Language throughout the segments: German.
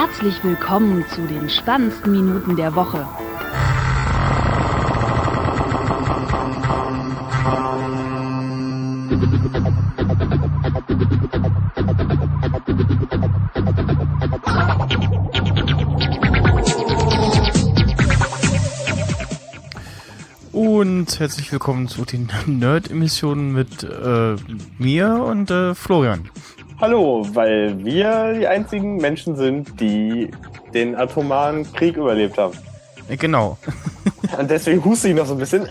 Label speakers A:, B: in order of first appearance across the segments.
A: Herzlich willkommen zu den spannendsten Minuten der Woche.
B: Und herzlich willkommen zu den Nerd-Emissionen mit äh, mir und äh, Florian.
C: Hallo, weil wir die einzigen Menschen sind, die den atomaren Krieg überlebt haben.
B: Äh, genau.
C: Und deswegen huste ich noch so ein bisschen.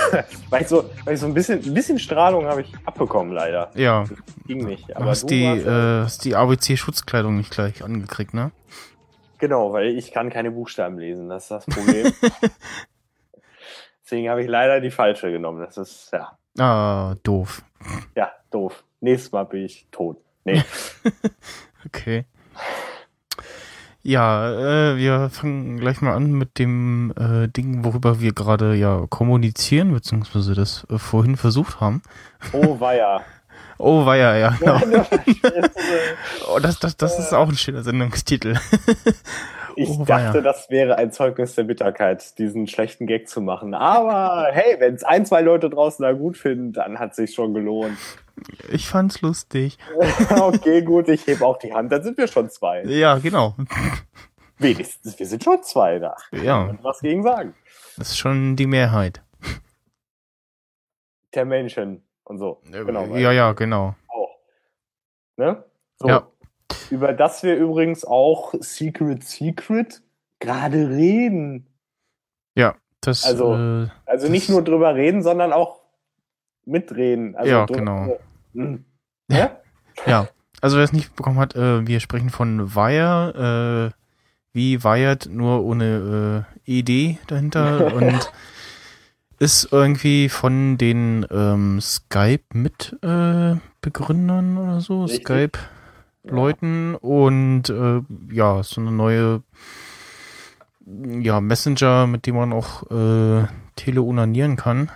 C: weil, ich so, weil ich so ein bisschen, ein bisschen Strahlung habe ich abbekommen, leider.
B: Ja.
C: Das ging nicht.
B: Aber hast, die, äh, hast die ABC-Schutzkleidung nicht gleich angekriegt, ne?
C: Genau, weil ich kann keine Buchstaben lesen, das ist das Problem. Deswegen habe ich leider die falsche genommen. Das ist, ja.
B: Ah, doof.
C: Ja, doof. Nächstes Mal bin ich tot. Nee.
B: okay. Ja, äh, wir fangen gleich mal an mit dem äh, Ding, worüber wir gerade ja kommunizieren, beziehungsweise das äh, vorhin versucht haben.
C: Oh, weia.
B: oh, weia, ja. Genau. oh, das, das, das ist auch ein schöner Sendungstitel.
C: Ich oh, dachte, ja. das wäre ein Zeugnis der Bitterkeit, diesen schlechten Gag zu machen. Aber hey, wenn es ein, zwei Leute draußen da gut finden, dann hat sich schon gelohnt.
B: Ich fand's lustig.
C: okay, gut, ich heb auch die Hand, dann sind wir schon zwei.
B: Ja, genau.
C: Wenigstens, wir sind schon zwei da.
B: Ja.
C: Was gegen sagen.
B: Das ist schon die Mehrheit.
C: Der Menschen und so.
B: Genau. Ja, ja, genau.
C: Auch. Ne?
B: So. Ja
C: über das wir übrigens auch Secret Secret gerade reden.
B: Ja, das.
C: Also, äh, also nicht nur drüber reden, sondern auch mitreden. Also
B: ja, genau.
C: Hm. Ja?
B: ja, also wer es nicht bekommen hat, äh, wir sprechen von Wire, äh, wie Wired, nur ohne äh, ED dahinter und ist irgendwie von den ähm, Skype Mitbegründern äh, oder so. Richtig. Skype Leuten und äh, ja, so eine neue ja, Messenger, mit dem man auch äh, teleunanieren kann.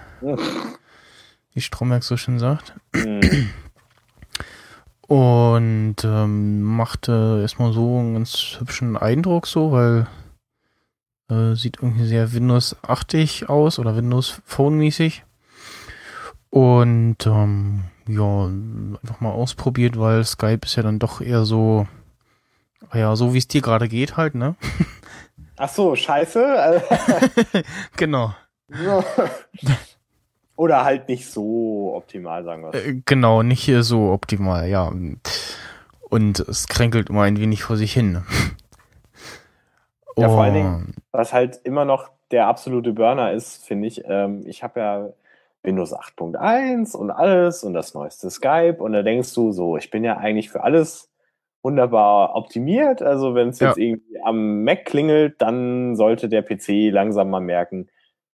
B: Wie Stromberg so schön sagt. Mhm. Und ähm, machte erstmal so einen ganz hübschen Eindruck so, weil äh, sieht irgendwie sehr Windows-achtig aus oder Windows Phone-mäßig. Und ähm, ja, einfach mal ausprobiert, weil Skype ist ja dann doch eher so, ja, so wie es dir gerade geht halt, ne?
C: Ach so, scheiße.
B: genau.
C: Oder halt nicht so optimal, sagen wir.
B: Äh, genau, nicht so optimal, ja. Und es kränkelt immer ein wenig vor sich hin.
C: Ja, vor allen Dingen, was halt immer noch der absolute Burner ist, finde ich. Ähm, ich habe ja Windows 8.1 und alles und das neueste Skype und da denkst du so, ich bin ja eigentlich für alles wunderbar optimiert. Also wenn es jetzt ja. irgendwie am Mac klingelt, dann sollte der PC langsam mal merken,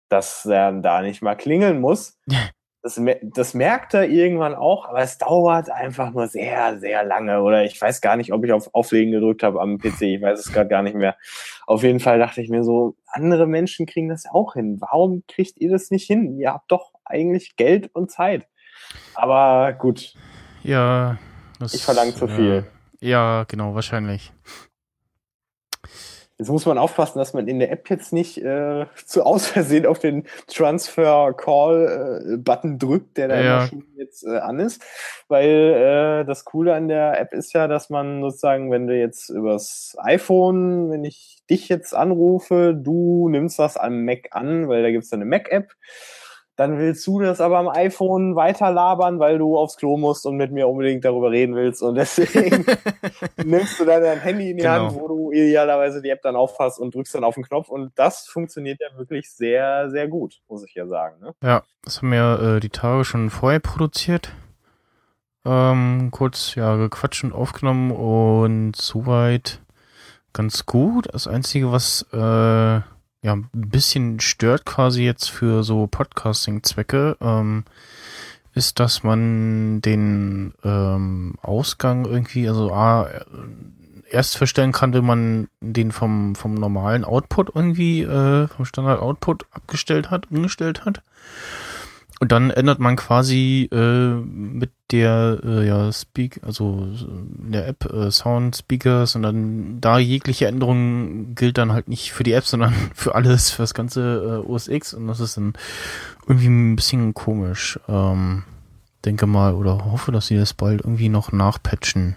C: dass er da nicht mal klingeln muss. Das, das merkt er irgendwann auch, aber es dauert einfach nur sehr, sehr lange. Oder ich weiß gar nicht, ob ich auf Auflegen gedrückt habe am PC. Ich weiß es gerade gar nicht mehr. Auf jeden Fall dachte ich mir so, andere Menschen kriegen das ja auch hin. Warum kriegt ihr das nicht hin? Ihr habt doch eigentlich Geld und Zeit. Aber gut.
B: Ja.
C: Das, ich verlange zu viel.
B: Ja, genau, wahrscheinlich.
C: Jetzt muss man aufpassen, dass man in der App jetzt nicht äh, zu aus Versehen auf den Transfer Call äh, Button drückt, der da ja. jetzt äh, an ist, weil äh, das Coole an der App ist ja, dass man sozusagen, wenn du jetzt übers iPhone, wenn ich dich jetzt anrufe, du nimmst das am Mac an, weil da gibt's eine Mac-App dann willst du das aber am iPhone weiter labern, weil du aufs Klo musst und mit mir unbedingt darüber reden willst. Und deswegen nimmst du dann dein Handy in die genau. Hand, wo du idealerweise die App dann auffasst und drückst dann auf den Knopf. Und das funktioniert ja wirklich sehr, sehr gut, muss ich ja sagen. Ne?
B: Ja, das haben wir äh, die Tage schon vorher produziert. Ähm, kurz ja gequatscht und aufgenommen und soweit ganz gut. Das Einzige, was äh, ja, ein bisschen stört quasi jetzt für so Podcasting-Zwecke, ähm, ist, dass man den ähm, Ausgang irgendwie, also A, erst verstellen kann, wenn man den vom, vom normalen Output irgendwie, äh, vom Standard-Output abgestellt hat, umgestellt hat. Und dann ändert man quasi äh, mit der äh, ja Speak, also in der App äh, Sound Speakers und dann da jegliche Änderung gilt dann halt nicht für die App, sondern für alles, für das ganze äh, OS X und das ist dann irgendwie ein bisschen komisch. Ähm, denke mal oder hoffe, dass sie das bald irgendwie noch nachpatchen.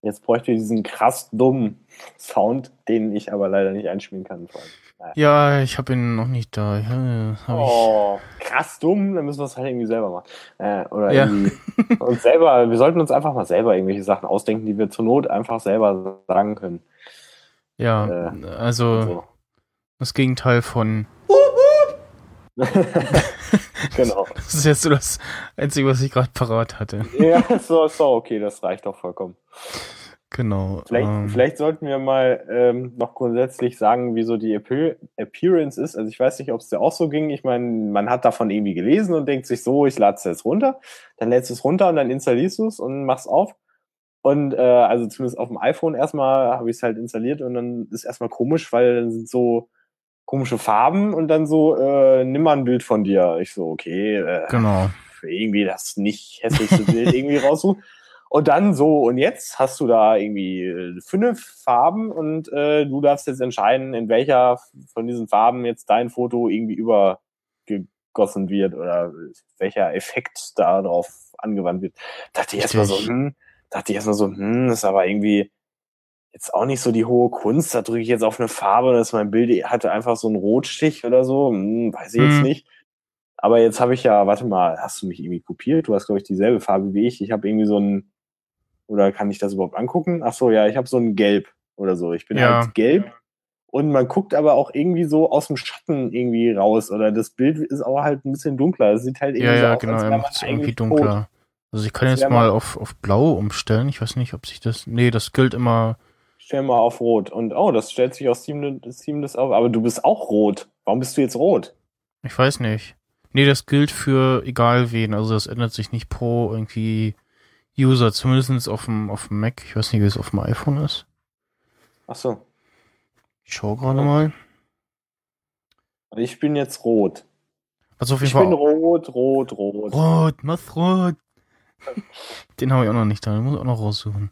C: Jetzt bräuchte ich diesen krass dummen Sound, den ich aber leider nicht einspielen kann. Vor allem.
B: Ja, ich habe ihn noch nicht da. Ja,
C: Oh, krass dumm, dann müssen wir es halt irgendwie selber machen. Äh, oder
B: Ja.
C: irgendwie uns selber, wir sollten uns einfach mal selber irgendwelche Sachen ausdenken, die wir zur Not einfach selber sagen können.
B: Ja,
C: Äh,
B: also
C: So.
B: das Gegenteil von.
C: genau.
B: Das ist jetzt so das Einzige, was ich gerade parat hatte.
C: Ja, so, so, okay, das reicht doch vollkommen.
B: Genau.
C: Vielleicht,
B: ähm,
C: vielleicht sollten wir mal ähm, noch grundsätzlich sagen, wie so die Appear Appearance ist. Also ich weiß nicht, ob es dir auch so ging. Ich meine, man hat davon irgendwie gelesen und denkt sich so, ich lade es jetzt runter. Dann lädst du es runter und dann installierst du es und machst auf. Und äh, also zumindest auf dem iPhone erstmal habe ich es halt installiert und dann ist erstmal komisch, weil dann sind so komische Farben und dann so, äh, nimm mal ein Bild von dir. Ich so, okay, äh,
B: Genau.
C: irgendwie das nicht hässlichste Bild irgendwie raussuchen. Und dann so, und jetzt hast du da irgendwie äh, fünf Farben und äh, du darfst jetzt entscheiden, in welcher von diesen Farben jetzt dein Foto irgendwie übergegossen wird oder welcher Effekt da drauf angewandt wird. Dachte ich erstmal so, hm, dachte ich erstmal so, hm, das ist aber irgendwie jetzt auch nicht so die hohe Kunst. Da drücke ich jetzt auf eine Farbe, dass mein Bild hatte einfach so einen Rotstich oder so, hm, weiß ich jetzt
B: Hm.
C: nicht. Aber jetzt habe ich ja, warte mal, hast du mich irgendwie kopiert? Du hast, glaube ich, dieselbe Farbe wie ich. Ich habe irgendwie so ein, oder kann ich das überhaupt angucken? Ach so, ja, ich habe so ein Gelb oder so. Ich bin
B: Ja.
C: halt gelb. Und man guckt aber auch irgendwie so aus dem Schatten irgendwie raus. Oder das Bild ist auch halt ein bisschen dunkler. Es sieht halt irgendwie
B: Ja,
C: so
B: ja,
C: aus,
B: genau,
C: als
B: es irgendwie
C: eigentlich tot.
B: dunkler. Also ich kann jetzt mal auf, auf blau umstellen. Ich weiß nicht, ob sich das. Nee, das gilt immer.
C: Stell mal auf Rot. Und oh, das stellt sich aus das auf. Aber du bist auch rot. Warum bist du jetzt rot?
B: Ich weiß nicht. Nee, das gilt für egal wen. Also das ändert sich nicht pro irgendwie User, zumindest auf dem, auf dem Mac. Ich weiß nicht, wie es auf dem iPhone ist.
C: Ach so.
B: Ich schau gerade mal.
C: Ich bin jetzt rot.
B: Also auf jeden
C: Ich bin
B: Fall.
C: rot, rot, rot.
B: Rot, mach rot. Den habe ich auch noch nicht da. Den muss ich auch noch raussuchen.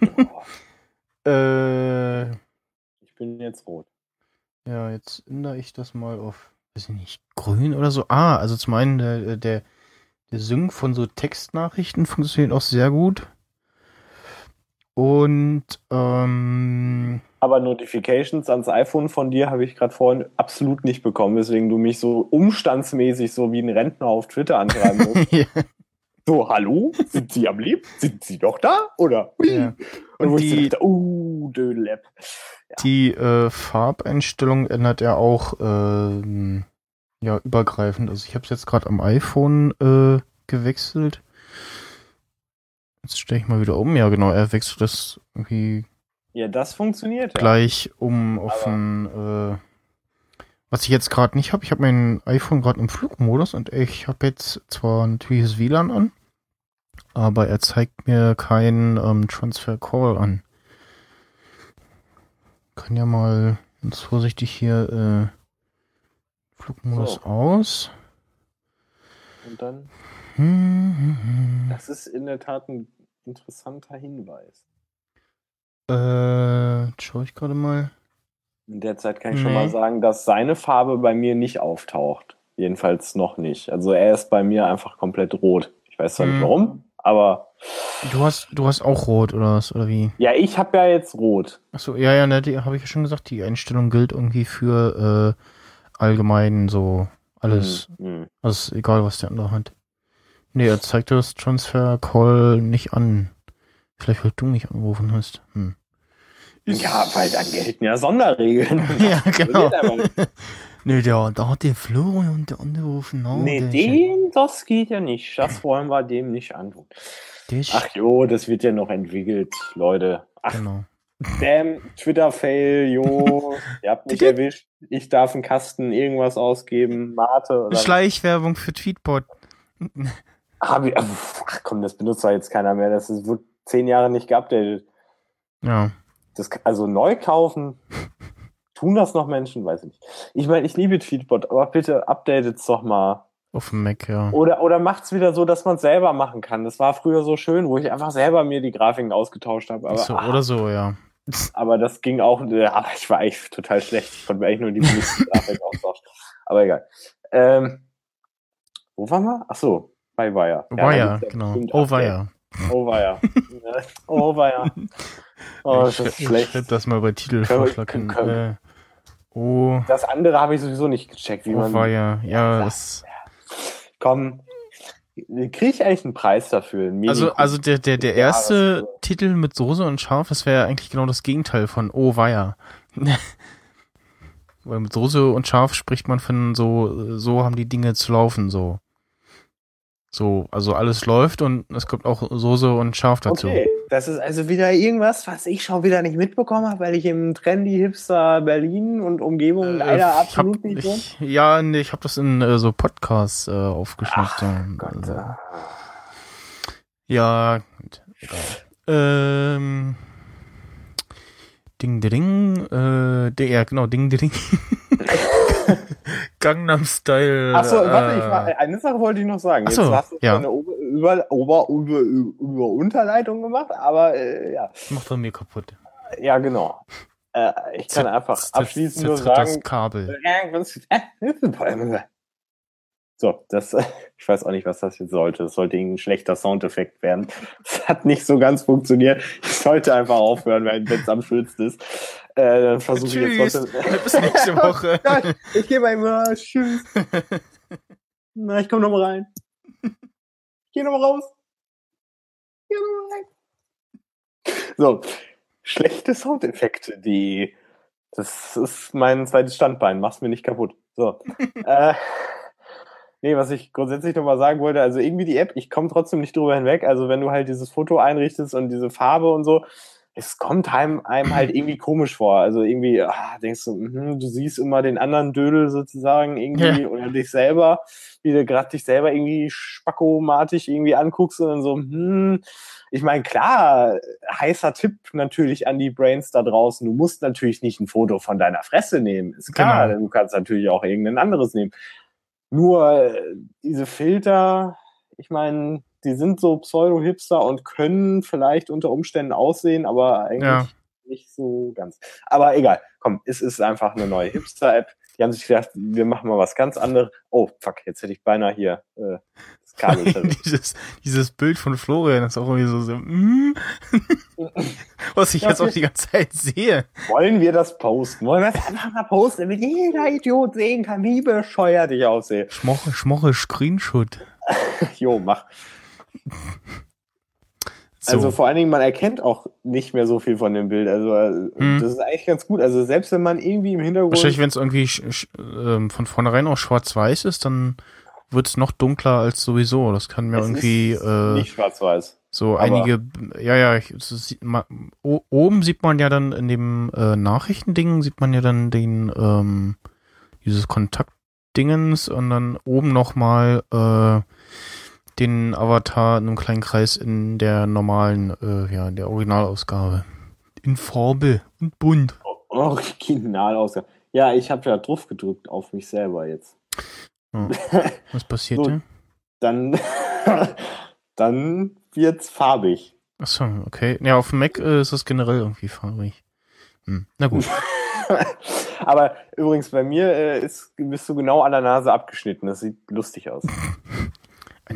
B: Äh,
C: Ich bin jetzt rot.
B: ja, jetzt ändere ich das mal auf, weiß ich nicht, grün oder so. Ah, also zum einen der, der, der Sync von so Textnachrichten funktioniert auch sehr gut. Und, ähm,
C: Aber Notifications ans iPhone von dir habe ich gerade vorhin absolut nicht bekommen, weswegen du mich so umstandsmäßig so wie ein Rentner auf Twitter anschreiben musst.
B: ja,
C: so, hallo? Sind Sie am Leben? Sind Sie doch da? Oder?
B: Ja.
C: Und,
B: Und die-
C: dachte, uh, Dödelab.
B: Die äh, Farbeinstellung ändert er auch ähm, ja übergreifend. Also ich habe es jetzt gerade am iPhone äh, gewechselt. Jetzt stelle ich mal wieder um. Ja, genau, er wechselt das irgendwie
C: Ja, das funktioniert. Ja.
B: gleich um auf ein äh, was ich jetzt gerade nicht habe. Ich habe mein iPhone gerade im Flugmodus und ich habe jetzt zwar natürlich das WLAN an, aber er zeigt mir keinen ähm, Transfer Call an. Kann ja mal ganz vorsichtig hier äh, Flugmodus
C: So.
B: aus.
C: Und dann, das ist in der Tat ein interessanter Hinweis.
B: Äh, jetzt schaue ich gerade mal.
C: In der Zeit kann ich schon
B: Nee.
C: mal sagen, dass seine Farbe bei mir nicht auftaucht. Jedenfalls noch nicht. Also er ist bei mir einfach komplett rot. Ich weiß zwar
B: Hm.
C: nicht warum, aber
B: Du hast, du hast auch rot oder was oder wie?
C: ja, ich habe ja jetzt rot.
B: Achso, ja, ja, ne, habe ich ja schon gesagt, die Einstellung gilt irgendwie für äh, allgemein so alles.
C: Hm, hm.
B: Also egal, was der andere hat. Nee, er zeigt das Transfer Call nicht an. Vielleicht, weil du mich angerufen hast. Hm.
C: Ja, weil dann gelten ja Sonderregeln.
B: Ja, genau. Nee, der, da hat der Florian und der andere rufen an.
C: Nee, den, das geht ja nicht. Das wollen wir dem nicht antun. Ach jo, das wird ja noch entwickelt, Leute. Ach,
B: genau.
C: Damn, Twitter-Fail, jo. Ihr habt mich erwischt. Ich darf einen Kasten irgendwas ausgeben, Mate oder...
B: Schleichwerbung für Tweetbot.
C: Hab ich, ach komm, das benutzt doch jetzt keiner mehr. Das ist, wird zehn Jahre nicht geupdatet.
B: Ja.
C: Das, also neu kaufen, tun das noch Menschen? Weiß ich nicht. Ich meine, ich liebe Tweetbot, aber bitte updatet's doch mal.
B: Auf dem Mac, ja.
C: Oder, oder macht's wieder so, dass man es selber machen kann. Das war früher so schön, wo ich einfach selber mir die Grafiken ausgetauscht habe. Aber,
B: so,
C: ah,
B: oder so, ja.
C: Aber das ging auch, äh, aber ich war eigentlich total schlecht. Ich konnte mir eigentlich nur die Grafiken austauschen. Aber egal. Ähm, wo waren wir? Ach so, bei Wire.
B: Oh,
C: Ja, da
B: weia,
C: gibt's ja
B: genau. Oh, weia.
C: Oh weia. oh weia. Oh, das
B: ich
C: ist
B: ich
C: schlecht.
B: schreib das mal bei Titelvorschlag.
C: können-
B: Äh, oh,
C: Das andere habe ich sowieso nicht gecheckt, wie
B: oh,
C: man.
B: weia. Ja,
C: Ja,
B: das,
C: Komm, kriege ich eigentlich einen Preis dafür? Einen
B: also, also der, der, der erste
C: das-
B: Titel mit Soße und Scharf, das wäre ja eigentlich genau das Gegenteil von Oh, weia. Weil mit Soße und Scharf spricht man von so, so haben die Dinge zu laufen, so. So, also alles läuft und es kommt auch Soße und Scharf dazu.
C: Okay, das ist also wieder irgendwas, was ich schon wieder nicht mitbekommen habe, weil ich im trendy Hipster Berlin und Umgebung leider
B: Äh, hab,
C: absolut nicht wohne.
B: ich, Ja, nee, ich habe das in äh, so Podcasts äh, aufgeschnappt. Also, ja, gut, egal. Ähm, Ding, ding, äh, der, ja, genau, ding, ding. Gangnam Style.
C: Achso, warte, ich
B: äh,
C: war, eine Sache wollte ich noch sagen.
B: Ach
C: Jetzt
B: so,
C: hast du
B: ja.
C: eine Ober, über, Ober, über, über Unterleitung gemacht, aber äh, ja.
B: Macht er mir kaputt.
C: Ja, genau. Äh, ich kann
B: Zer-
C: einfach abschließend nur
B: zertritt das
C: sagen.
B: Kabel.
C: So, das, ich weiß auch nicht, was das jetzt sollte. Das sollte irgendein schlechter Soundeffekt werden. Das hat nicht so ganz funktioniert. Ich sollte einfach aufhören, wenn es am schönsten ist. Äh, dann versuche ich jetzt trotzdem.
B: Bis nächste Woche.
C: Ich gehe mal immer. Tschüss. Na, ich komme noch mal rein. Ich gehe noch mal raus. Ich geh noch mal rein. So, schlechte Soundeffekte, die. Das ist mein zweites Standbein. Mach's mir nicht kaputt. So. äh, nee, was ich grundsätzlich noch mal sagen wollte, also irgendwie die App, ich komme trotzdem nicht drüber hinweg. Also wenn du halt dieses Foto einrichtest und diese Farbe und so, es kommt einem, einem halt irgendwie komisch vor. Also irgendwie ah, denkst du, mhm, du siehst immer den anderen Dödel sozusagen irgendwie
B: Ja.
C: oder dich selber, wie du gerade dich selber irgendwie spackomatisch irgendwie anguckst und dann so, hm, ich meine, klar, heißer Tipp natürlich an die Brains da draußen. Du musst natürlich nicht ein Foto von deiner Fresse nehmen, ist klar.
B: Genau.
C: Du kannst natürlich auch irgendein anderes nehmen. Nur äh, diese Filter, ich meine, die sind so Pseudo-Hipster und können vielleicht unter Umständen aussehen, aber eigentlich
B: Ja.
C: nicht so ganz. Aber egal, komm, es ist einfach eine neue Hipster-App. Die haben sich gedacht, wir machen mal was ganz anderes. Oh, fuck, jetzt hätte ich beinahe hier äh, das Kabel
B: dieses, dieses Bild von Florian ist auch irgendwie so, so mm, was ich jetzt auch die ganze Zeit sehe.
C: Wollen wir das posten? Wollen wir das einfach mal posten, damit jeder Idiot sehen kann, wie bescheuert ich aussehe?
B: Schmoche, schmoche Screenshot.
C: Jo, mach.
B: So.
C: Also vor allen Dingen, man erkennt auch nicht mehr so viel von dem Bild. Also äh,
B: Hm.
C: das ist eigentlich ganz gut. Also selbst wenn man irgendwie im Hintergrund
B: Wahrscheinlich, wenn es irgendwie ähm, von vornherein auch schwarz-weiß ist, dann wird es noch dunkler als sowieso. Das kann mir
C: Es
B: irgendwie äh,
C: nicht schwarz-weiß.
B: so einige, ja, ja, ich, es ist, ma, o, oben sieht man ja dann in dem äh, Nachrichtending, sieht man ja dann den, ähm, dieses Kontaktdingens und dann oben nochmal äh, den Avatar in einem kleinen Kreis in der normalen, äh, ja, in der Originalausgabe. In Farbe und bunt.
C: Originalausgabe. Ja, ich habe ja drauf gedrückt auf mich selber jetzt.
B: Ja. Was passiert
C: So.
B: da?
C: Dann, dann wird's farbig.
B: Achso, okay. Ja, auf dem Mac äh, ist das generell irgendwie farbig. Hm. Na gut.
C: Aber übrigens, bei mir äh, ist, bist du genau an der Nase abgeschnitten. Das sieht lustig aus.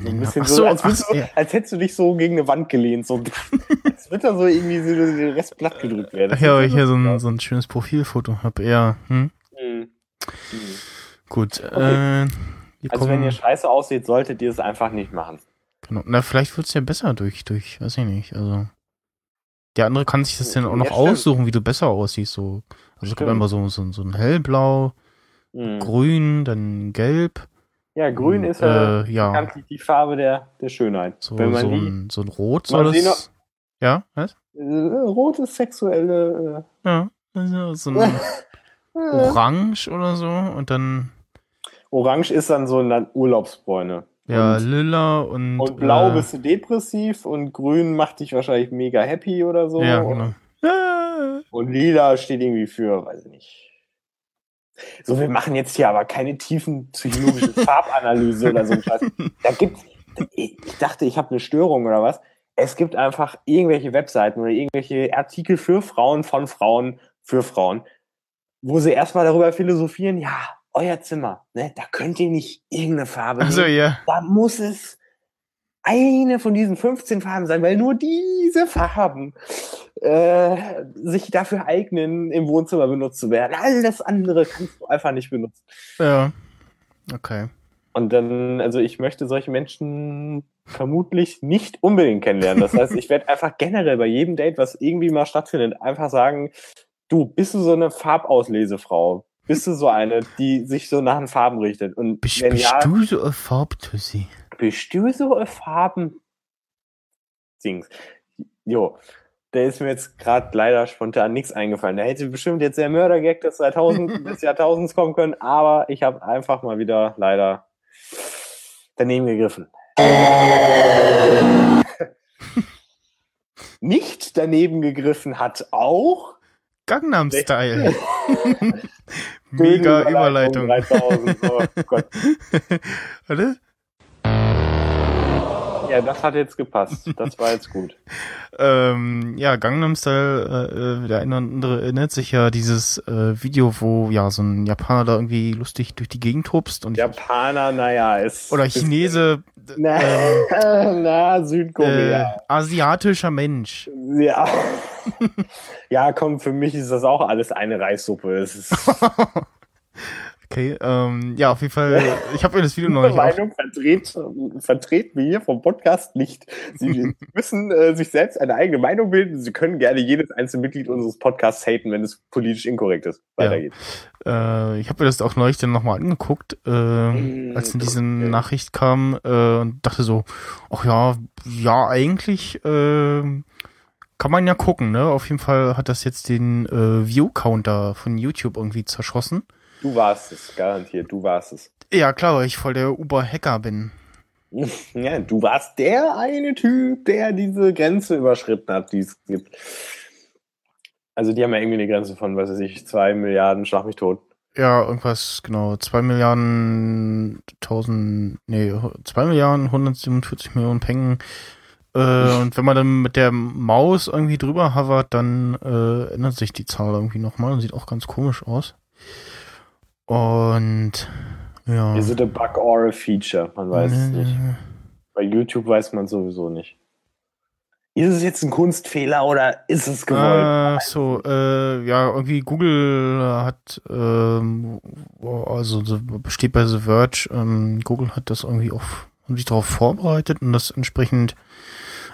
C: So ein bisschen so,
B: so,
C: als,
B: ach,
C: du,
B: ja.
C: als hättest du dich so gegen eine Wand gelehnt. So, als wird da so irgendwie so der Rest platt gedrückt werden.
B: Ach ja, weil ich hier so ein, so ein schönes Profilfoto habe. Ja, hm?
C: Mhm. Mhm.
B: gut.
C: Okay.
B: Äh,
C: Also wenn ihr scheiße aussieht, solltet ihr es einfach nicht machen.
B: genau. Na, vielleicht wird's ja besser durch, durch, weiß ich nicht. Also der andere kann sich das dann auch noch
C: Ja,
B: aussuchen, wie du besser aussiehst. So, also es
C: Stimmt.
B: immer so, so, so ein hellblau,
C: Mhm.
B: grün, dann gelb.
C: Ja, grün ist ja
B: äh, ja
C: bekanntlich die Farbe der, der Schönheit.
B: so,
C: wenn man
B: so,
C: die,
B: ein, so ein Rot soll das. Ja, was?
C: äh, rot ist sexuelle.
B: Ja, also so ein
C: Äh, äh,
B: Orange oder so und dann
C: Orange ist dann so eine Urlaubsbräune.
B: ja
C: Und,
B: lila und
C: und blau
B: äh,
C: bist du depressiv und grün macht dich wahrscheinlich mega happy oder so.
B: ja genau. Ah,
C: Und lila steht irgendwie für, weiß ich nicht. So, wir machen jetzt hier aber keine tiefen psychologische Farbanalyse oder so. Da gibt's, ich dachte, ich habe eine Störung oder was. Es gibt einfach irgendwelche Webseiten oder irgendwelche Artikel für Frauen von Frauen für Frauen, wo sie erstmal darüber philosophieren, ja, euer Zimmer, ne, da könnt ihr nicht irgendeine Farbe
B: Also
C: nehmen.
B: ja.
C: Da muss es eine von diesen 15 Farben sein, weil nur diese Farben äh, sich dafür eignen, im Wohnzimmer benutzt zu werden. Alles andere kannst du einfach nicht benutzen.
B: Ja. Okay.
C: Und dann, also ich möchte solche Menschen vermutlich nicht unbedingt kennenlernen. Das heißt, ich werde einfach generell bei jedem Date, was irgendwie mal stattfindet, einfach sagen, du, bist du so eine Farbauslesefrau? Bist du so eine, die sich so nach den Farben richtet? Und
B: Bist,
C: wenn
B: bist
C: ja,
B: du so ein Farbtussi?
C: Bist du so eine Farben? Dings. Jo, da ist mir jetzt gerade leider spontan nichts eingefallen. Da hätte bestimmt jetzt der Mördergag des 2000 des Jahrtausends kommen können, aber ich habe einfach mal wieder leider daneben gegriffen. Nicht daneben gegriffen hat auch
B: Gangnam Style. Mega Überleitung.
C: 3000. Oh Gott.
B: Warte.
C: Ja, das hat jetzt gepasst. Das war jetzt gut.
B: Ähm, ja, Gangnam Style, äh, der eine oder andere erinnert sich ja dieses äh, Video, wo ja so ein Japaner da irgendwie lustig durch die Gegend hopst und
C: Japaner, naja, ist.
B: oder
C: ist-
B: Chinese,
C: Na,
B: ähm,
C: na
B: äh,
C: Südkorea.
B: asiatischer Mensch.
C: Ja. ja, komm, für mich ist das auch alles eine Reissuppe. Es ist
B: Okay, ähm, ja, auf jeden Fall, ich habe mir das Video noch nicht
C: Meinung verdreht, vertreten wir hier vom Podcast nicht. Sie müssen äh, sich selbst eine eigene Meinung bilden. Sie können gerne jedes einzelne Mitglied unseres Podcasts haten, wenn es politisch inkorrekt ist. Weiter geht's.
B: äh, ich habe mir das auch neulich dann nochmal angeguckt, äh,
C: Mm,
B: als in diese
C: okay.
B: Nachricht kam äh, und dachte so, ach ja, ja, eigentlich äh, kann man ja gucken, ne? Auf jeden Fall hat das jetzt den äh, View-Counter von YouTube irgendwie zerschossen.
C: Du warst es, garantiert, du warst es.
B: Ja, klar, weil ich voll der Uber-Hacker bin.
C: Ja, du warst der eine Typ, der diese Grenze überschritten hat, die es gibt. Also die haben ja irgendwie eine Grenze von, was weiß ich, zwei Milliarden, schlag mich tot.
B: Ja, irgendwas, genau, zwei Milliarden, tausend, nee, zwei Milliarden, 147 Millionen Pengen. Äh, und wenn man dann mit der Maus irgendwie drüber hovert, dann äh, ändert sich die Zahl irgendwie nochmal und sieht auch ganz komisch aus. Und ja.
C: Is it a bug or a feature? Man weiß es nicht.
B: Äh,
C: Bei YouTube weiß man sowieso nicht. Ist es jetzt ein Kunstfehler oder ist es gewollt?
B: Ach so, äh, ja, irgendwie Google hat, ähm, also so steht bei The Verge, ähm, Google hat das irgendwie auch, haben sich darauf vorbereitet und das entsprechend,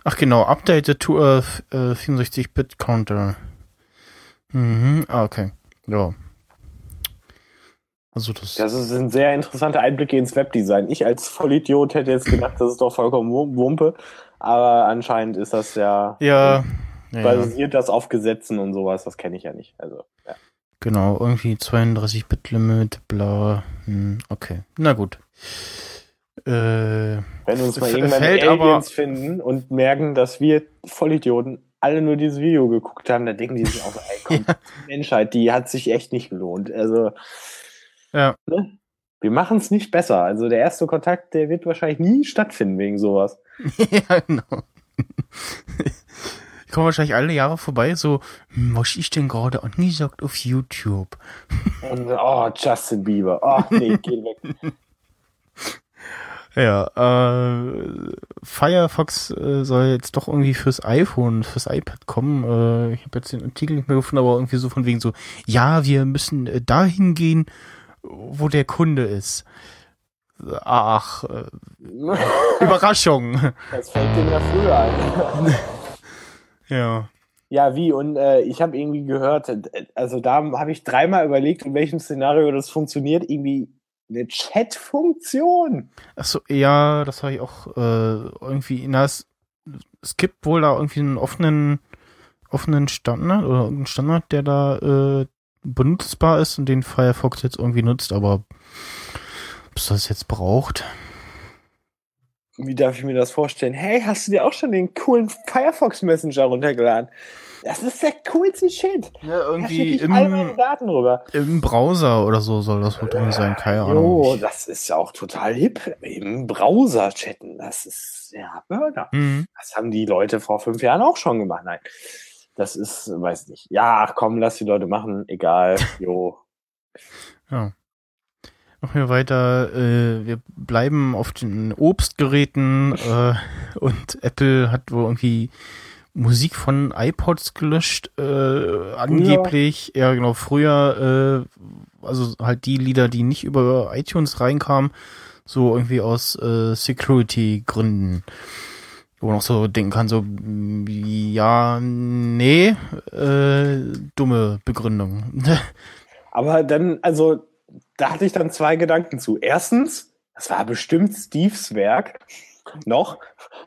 B: ach genau, updated to a äh, 64-Bit Counter. Mhm, ah, okay, ja. Also das,
C: Das sind sehr interessante Einblicke ins Webdesign. Ich als Vollidiot hätte jetzt gedacht, das ist doch vollkommen Wum- Wumpe. Aber anscheinend ist das ja,
B: ja, ja, ja,
C: basiert das auf Gesetzen und sowas. Das kenne ich ja nicht. Also, ja.
B: genau, irgendwie 32-Bit-Limit, bla, hm, okay, na gut. Äh,
C: Wenn uns mal irgendwann Aliens
B: aber-
C: finden und merken, dass wir Vollidioten alle nur dieses Video geguckt haben, dann denken die sich auch, ey, komm, die Menschheit, die hat sich echt nicht gelohnt. Also,
B: Ja.
C: ne? Wir machen es nicht besser. Also der erste Kontakt, der wird wahrscheinlich nie stattfinden wegen sowas.
B: ja, genau. Ich komme wahrscheinlich alle Jahre vorbei, so, hm, was ist denn gerade angesagt auf YouTube?
C: Und, oh, Justin Bieber. Oh, nee, geh weg.
B: Ja, äh, Firefox äh, soll jetzt doch irgendwie fürs iPhone, fürs iPad kommen. Äh, ich habe jetzt den Artikel nicht mehr gefunden, aber irgendwie so von wegen so, ja, wir müssen äh, dahin gehen, wo der Kunde ist. Ach, äh, Überraschung.
C: Das fällt dem ja früher ein.
B: ja.
C: Ja, wie? Und äh, ich habe irgendwie gehört, äh, also da habe ich dreimal überlegt, in welchem Szenario das funktioniert. Irgendwie eine Chat-Funktion.
B: Ach so, ja, das habe ich auch äh, irgendwie. Na, es, es gibt wohl da irgendwie einen offenen, offenen Standard oder irgendeinen Standard, der da äh, benutzbar ist und den Firefox jetzt irgendwie nutzt, aber ob es das jetzt braucht.
C: Wie darf ich mir das vorstellen? Hey, hast du dir auch schon den coolen Firefox Messenger runtergeladen? Das ist der coolste Shit.
B: Ja, irgendwie im,
C: Daten rüber.
B: im Browser oder so soll das wohl drin sein, keine Ahnung. Ich-
C: das ist ja auch total hip. Im Browser chatten, das ist ja Burger.
B: Mhm.
C: Das haben die Leute vor fünf Jahren auch schon gemacht. Nein, das ist, weiß nicht. Ja, ach komm, lass die Leute machen. Egal. Jo.
B: Ja. Machen wir weiter. Äh, wir bleiben auf den Obstgeräten äh, und Apple hat wohl irgendwie Musik von iPods gelöscht, äh, angeblich. Ja, genau, früher, äh, also halt die Lieder, die nicht über iTunes reinkamen, so irgendwie aus äh, Security-Gründen. Wo man auch so denken kann, so, mm, ja, nee, äh, dumme Begründung.
C: Aber dann, also, da hatte ich dann zwei Gedanken zu. Erstens, das war bestimmt Steves Werk. Noch.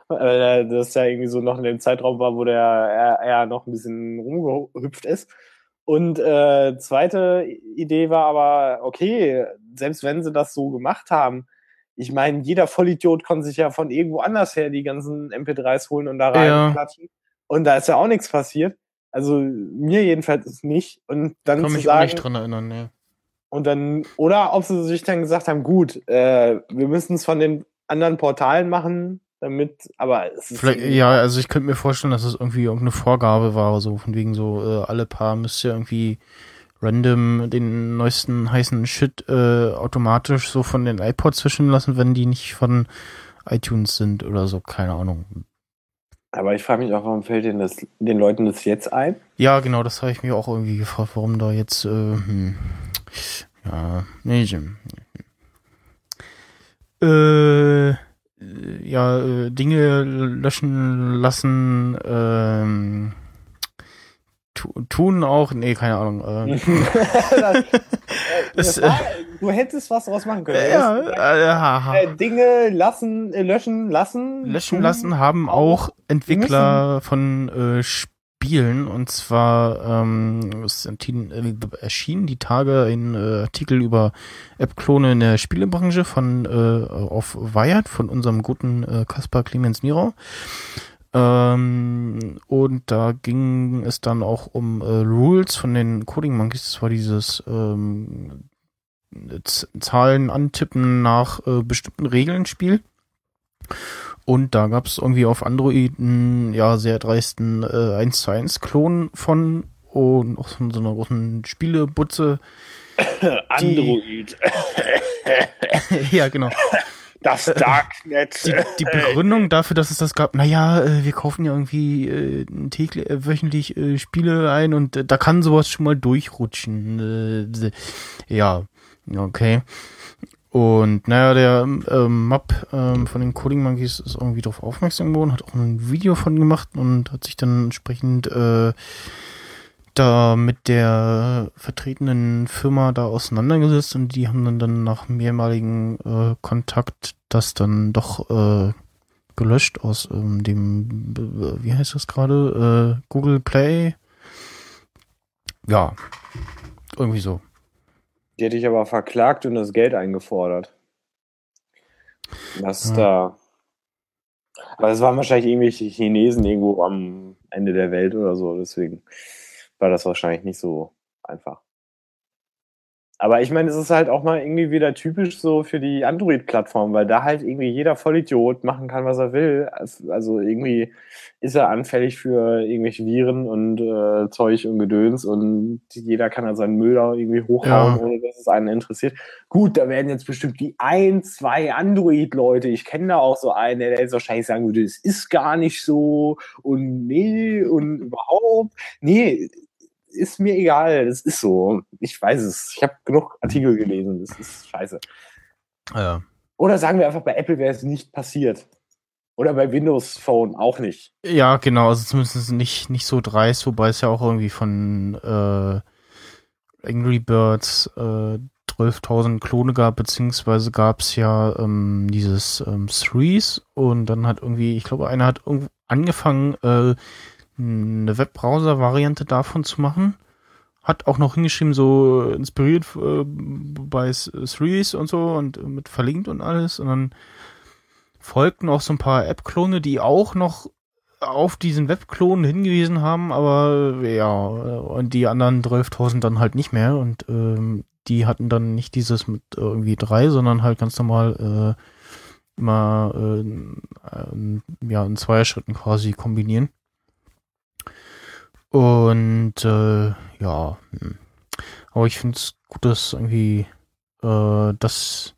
C: Äh, das ja irgendwie so noch in dem Zeitraum war, wo der er, er noch ein bisschen rumgehüpft ist. Und äh, zweite Idee war aber, okay, selbst wenn sie das so gemacht haben, ich meine, jeder Vollidiot kann sich ja von irgendwo anders her die ganzen MP3s holen und da
B: Ja.
C: reinklatschen. Und da ist ja auch nichts passiert. Also mir jedenfalls ist nicht. Und dann
B: kann mich auch
C: sagen,
B: nicht dran erinnern, ne.
C: und dann, oder ob sie sich dann gesagt haben, gut, äh, wir müssen es von den anderen Portalen machen, damit, aber es ist
B: ja, also ich könnte mir vorstellen, dass es irgendwie irgendeine Vorgabe war, so von wegen so, äh, alle paar müsst ihr irgendwie random den neuesten heißen Shit äh, automatisch so von den iPods zwischen lassen, wenn die nicht von iTunes sind oder so, keine Ahnung.
C: Aber ich frage mich auch, warum fällt denn das, den Leuten das jetzt ein?
B: Ja, genau, das habe ich mir auch irgendwie gefragt, warum da jetzt, äh, hm, ja, nee, Jim. Äh, ja, äh, Dinge löschen lassen, ähm, tun auch, nee, keine Ahnung. Äh,
C: das,
B: Das,
C: das war, du hättest was draus machen können.
B: Ja, äh,
C: gesagt, äh, Dinge lassen, äh, löschen lassen.
B: löschen
C: tun.
B: lassen haben auch Entwickler von äh, Spielen und zwar ähm, es äh, erschien die Tage ein äh, Artikel über App-Klone in der Spielebranche von äh, auf Wired von unserem guten äh, Kaspar Clemens Niro. Ähm, und da ging es dann auch um äh, Rules von den Coding Monkeys. Das war dieses ähm, Z Zahlen antippen nach äh, bestimmten Regeln Spiel. Und da gab es irgendwie auf Android einen ja sehr dreisten äh, 1 zu 1 Klon von und auch so, so einer großen Spielebutze.
C: Android.
B: ja, genau.
C: Das Darknet.
B: Die, die Begründung dafür, dass es das gab, naja, äh, wir kaufen ja irgendwie äh, täglich, äh, wöchentlich äh, Spiele ein und äh, da kann sowas schon mal durchrutschen. Äh, ja, okay. Und naja, der ähm, Map ähm, von den Coding Monkeys ist irgendwie darauf aufmerksam geworden, hat auch ein Video von gemacht und hat sich dann entsprechend äh, da mit der vertretenen Firma da auseinandergesetzt und die haben dann, dann nach mehrmaligen äh, Kontakt das dann doch äh, gelöscht aus ähm, dem, wie heißt das gerade, äh, Google Play. Ja, irgendwie so.
C: Die hätte ich aber verklagt und das Geld eingefordert. Was
B: Ja.
C: da. Aber es waren wahrscheinlich irgendwelche Chinesen irgendwo am Ende der Welt oder so, deswegen war das wahrscheinlich nicht so einfach. Aber ich meine, es ist halt auch mal irgendwie wieder typisch so für die Android-Plattform, weil da halt irgendwie jeder Vollidiot machen kann, was er will. Also irgendwie ist er anfällig für irgendwelche Viren und äh, Zeug und Gedöns und jeder kann dann seinen Müll da irgendwie hochhauen,
B: Ja.
C: ohne dass es einen interessiert. Gut, da werden jetzt bestimmt die ein, zwei Android-Leute, ich kenne da auch so einen, der jetzt wahrscheinlich sagen würde, es ist gar nicht so und nee und überhaupt. Nee, ist mir egal, das ist so. Ich weiß es. Ich habe genug Artikel gelesen, das ist scheiße.
B: Ja.
C: Oder sagen wir einfach, bei Apple wäre es nicht passiert. Oder bei Windows Phone auch nicht.
B: Ja, genau, also zumindest nicht, nicht so dreist, wobei es ja auch irgendwie von äh, Angry Birds äh, 12.000 Klone gab, beziehungsweise gab es ja ähm, dieses ähm, Threes und dann hat irgendwie, ich glaube, einer hat irgendwo angefangen, äh, eine Webbrowser-Variante davon zu machen. Hat auch noch hingeschrieben, so inspiriert äh, bei Threes und so und mit verlinkt und alles. Und dann folgten auch so ein paar App-Klone, die auch noch auf diesen Webklon hingewiesen haben, aber ja, und die anderen 12.000 dann halt nicht mehr und ähm, die hatten dann nicht dieses mit irgendwie drei, sondern halt ganz normal äh, immer äh, äh, ja in zwei Schritten quasi kombinieren. Und äh, ja, hm. aber ich finde es gut, dass irgendwie äh, das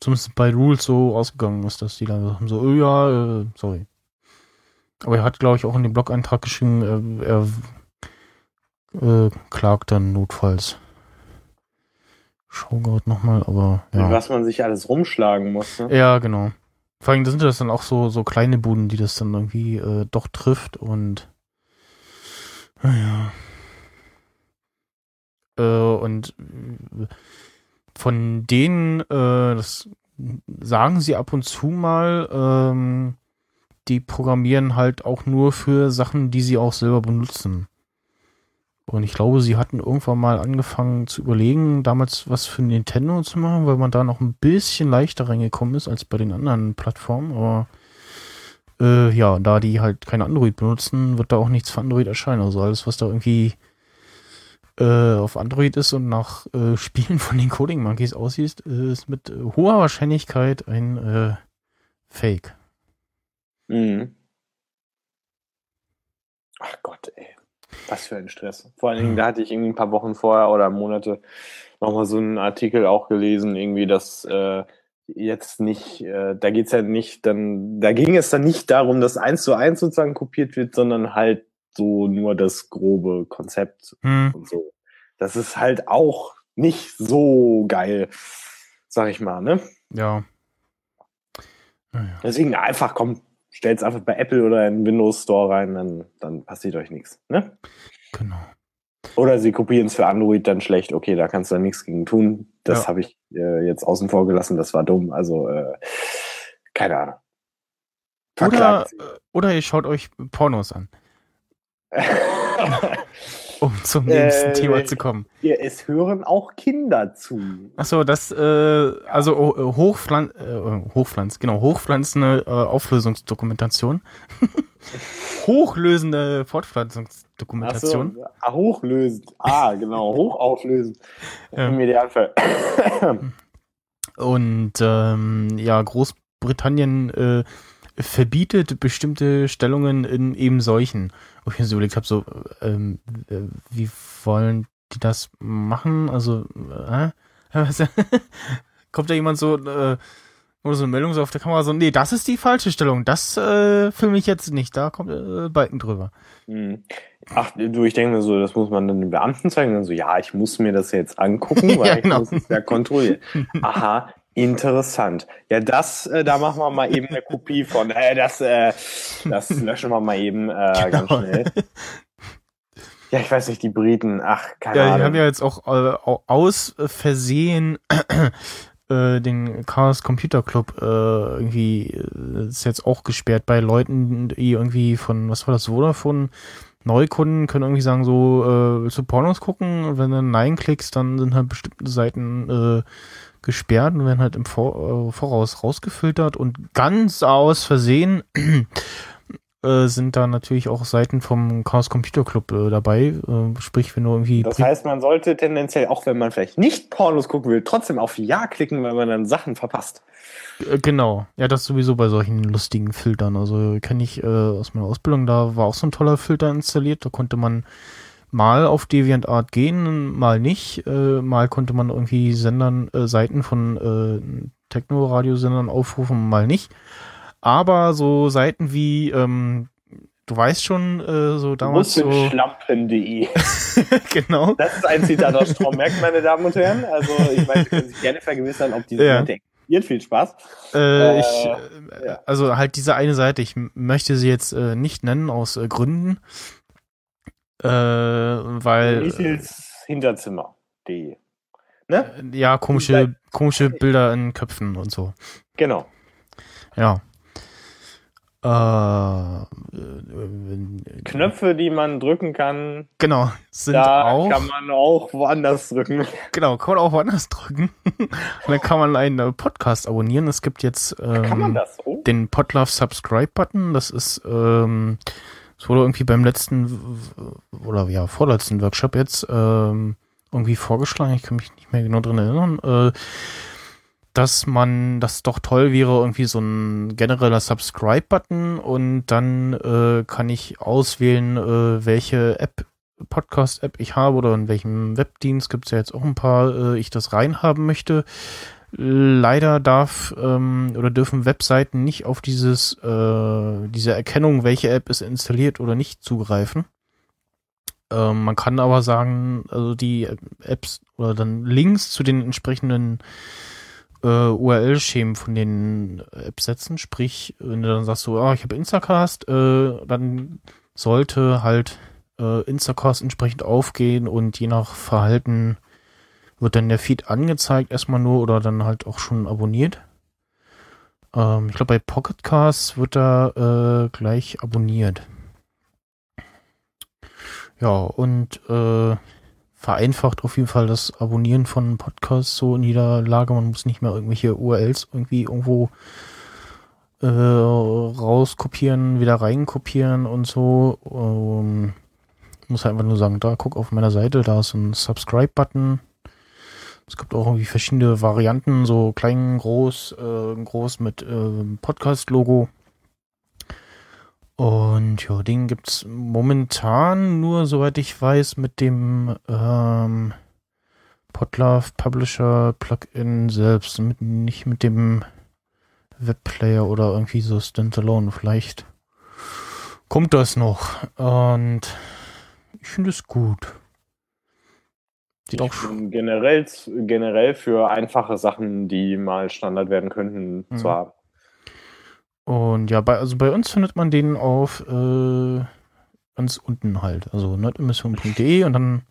B: zumindest bei Rules so ausgegangen ist, dass die dann sagen so, oh ja, äh, sorry. Aber er hat, glaube ich, auch in dem Blog-Eintrag geschrieben, äh, er äh, klagt dann notfalls. Schau gerade nochmal, aber ja.
C: Was man sich alles rumschlagen muss. Ne?
B: Ja, genau. Vor allem sind das dann auch so, so kleine Buden, die das dann irgendwie äh, doch trifft und naja. Äh, und von denen, äh, das sagen sie ab und zu mal, ähm, die programmieren halt auch nur für Sachen, die sie auch selber benutzen. Und ich glaube, sie hatten irgendwann mal angefangen zu überlegen, damals was für Nintendo zu machen, weil man da noch ein bisschen leichter reingekommen ist als bei den anderen Plattformen. Aber äh, ja, da die halt kein Android benutzen, wird da auch nichts für Android erscheinen. Also alles, was da irgendwie äh, auf Android ist und nach äh, Spielen von den Coding Monkeys aussieht, ist mit hoher Wahrscheinlichkeit ein äh, Fake.
C: Mhm. Ach Gott, ey. Was für ein Stress. Vor allen Dingen, da hatte ich irgendwie ein paar Wochen vorher oder Monate nochmal so einen Artikel auch gelesen, irgendwie, dass äh, jetzt nicht, äh, da geht's ja nicht, dann, da ging es dann nicht darum, dass eins zu eins sozusagen kopiert wird, sondern halt so nur das grobe Konzept hm. und so. Das ist halt auch nicht so geil, sag ich mal, ne?
B: Ja.
C: Naja. Deswegen einfach, komm, stellt's einfach bei Apple oder in Windows Store rein, dann, dann passiert euch nichts, ne?
B: Genau.
C: Oder sie kopieren es für Android dann schlecht, okay, da kannst du dann nichts gegen tun. Das ja. habe ich äh, jetzt außen vor gelassen, das war dumm. Also, äh, keine Ahnung.
B: Oder, oder ihr schaut euch Pornos an. um zum nächsten äh, Thema zu kommen.
C: Ja, es hören auch Kinder zu.
B: Achso, das, äh, also oh, Hochpflanz, äh, Hochpflanz, genau, hochpflanzende äh, Auflösungsdokumentation. Hochlösende Fortpflanzungsdokumentation.
C: So, ah, hochlösend. Ah, genau, hochauflösend. Im Idealfall.
B: Und ähm, ja, Großbritannien äh, verbietet bestimmte Stellungen in eben solchen. Wo ich mir so überlegt habe, so, ähm, äh, wie wollen die das machen? Also, äh, kommt da jemand so, äh, oder so eine Meldung so auf der Kamera so, nee, das ist die falsche Stellung, das äh, filme ich jetzt nicht, da kommt äh, Balken drüber.
C: Hm. Ach, du, ich denke mir so, das muss man dann den Beamten zeigen, dann so, ja, ich muss mir das jetzt angucken, weil ja, genau. ich muss es ja kontrollieren. Aha, Interessant. Ja, das, äh, da machen wir mal eben eine Kopie von. Äh, das, äh, das löschen wir mal eben äh, genau. ganz schnell. Ja, ich weiß nicht, die Briten, ach, keine
B: ja,
C: Ahnung.
B: Die haben ja jetzt auch äh, aus Versehen äh, den Chaos Computer Club äh, irgendwie äh, ist jetzt auch gesperrt bei Leuten, die irgendwie von, was war das, Vodafone Neukunden können irgendwie sagen, so, äh, willst du Pornos gucken? Und wenn du Nein klickst, dann sind halt bestimmte Seiten äh, gesperrt und werden halt im Vor äh, Voraus rausgefiltert und ganz aus Versehen äh, sind da natürlich auch Seiten vom Chaos Computer Club äh, dabei. Äh, sprich, wenn du irgendwie.
C: Das heißt, man sollte tendenziell, auch wenn man vielleicht nicht Pornos gucken will, trotzdem auf Ja klicken, weil man dann Sachen verpasst.
B: Genau. Ja, das sowieso bei solchen lustigen Filtern. Also kenne ich äh, aus meiner Ausbildung, da war auch so ein toller Filter installiert. Da konnte man mal auf DeviantArt gehen, mal nicht. Äh, mal konnte man irgendwie Sendern, äh, Seiten von äh, Techno-Radiosendern aufrufen, mal nicht. Aber so Seiten wie, ähm, du weißt schon, äh, so damals so...
C: Schlampen.de
B: Genau.
C: Das ist ein Zitat aus Stromberg, meine Damen und Herren. Also ich weiß, Sie können sich gerne vergewissern, ob diese
B: ja.
C: Seite Viel Spaß.
B: Äh, ich, äh, ja. Also halt diese eine Seite, ich möchte sie jetzt äh, nicht nennen aus äh, Gründen. Äh, weil.
C: Michels Hinterzimmer.de.
B: Ne? Äh, ja, komische, komische Bilder in Köpfen und so.
C: Genau.
B: Ja. Äh,
C: Knöpfe, die man drücken kann,
B: genau, sind
C: da
B: auch.
C: kann man auch woanders drücken.
B: Genau, kann man auch woanders drücken. Und dann kann man einen Podcast abonnieren. Es gibt jetzt ähm,
C: so?
B: den Podlove Subscribe Button. Das ist, ähm, das wurde irgendwie beim letzten oder ja, vorletzten Workshop jetzt ähm, irgendwie vorgeschlagen. Ich kann mich nicht mehr genau dran erinnern. Äh, dass man, das doch toll wäre, irgendwie so ein genereller Subscribe-Button und dann äh, kann ich auswählen, äh, welche App, Podcast-App ich habe oder in welchem Webdienst gibt es ja jetzt auch ein paar, äh, ich das reinhaben möchte. Leider darf ähm, oder dürfen Webseiten nicht auf dieses äh, diese Erkennung, welche App ist installiert oder nicht zugreifen. Ähm, man kann aber sagen, also die Apps oder dann Links zu den entsprechenden äh, URL-Schemen von den Apps setzen. Sprich, wenn du dann sagst so, ah, ich habe Instacast, äh, dann sollte halt äh, Instacast entsprechend aufgehen und je nach Verhalten wird dann der Feed angezeigt, erstmal nur oder dann halt auch schon abonniert. Ähm, ich glaube, bei Pocketcasts wird da äh, gleich abonniert. Ja, und äh, vereinfacht auf jeden Fall das Abonnieren von Podcasts so in jeder Lage. Man muss nicht mehr irgendwelche URLs irgendwie irgendwo äh, rauskopieren, wieder reinkopieren und so. Ähm, muss halt einfach nur sagen, da guck auf meiner Seite, da ist ein Subscribe-Button. Es gibt auch irgendwie verschiedene Varianten, so klein, groß, äh, groß mit äh, Podcast-Logo. Und ja, den gibt's momentan nur, soweit ich weiß, mit dem ähm, Podlove Publisher Plugin selbst, mit, nicht mit dem Webplayer oder irgendwie so Standalone. Vielleicht kommt das noch. Und ich finde es gut. Sieht auch schon.
C: Generell, generell für einfache Sachen, die mal Standard werden könnten,
B: Mhm.
C: zu haben.
B: Und ja, bei, also bei uns findet man den auf äh, ganz unten halt. Also nerdemission.de und dann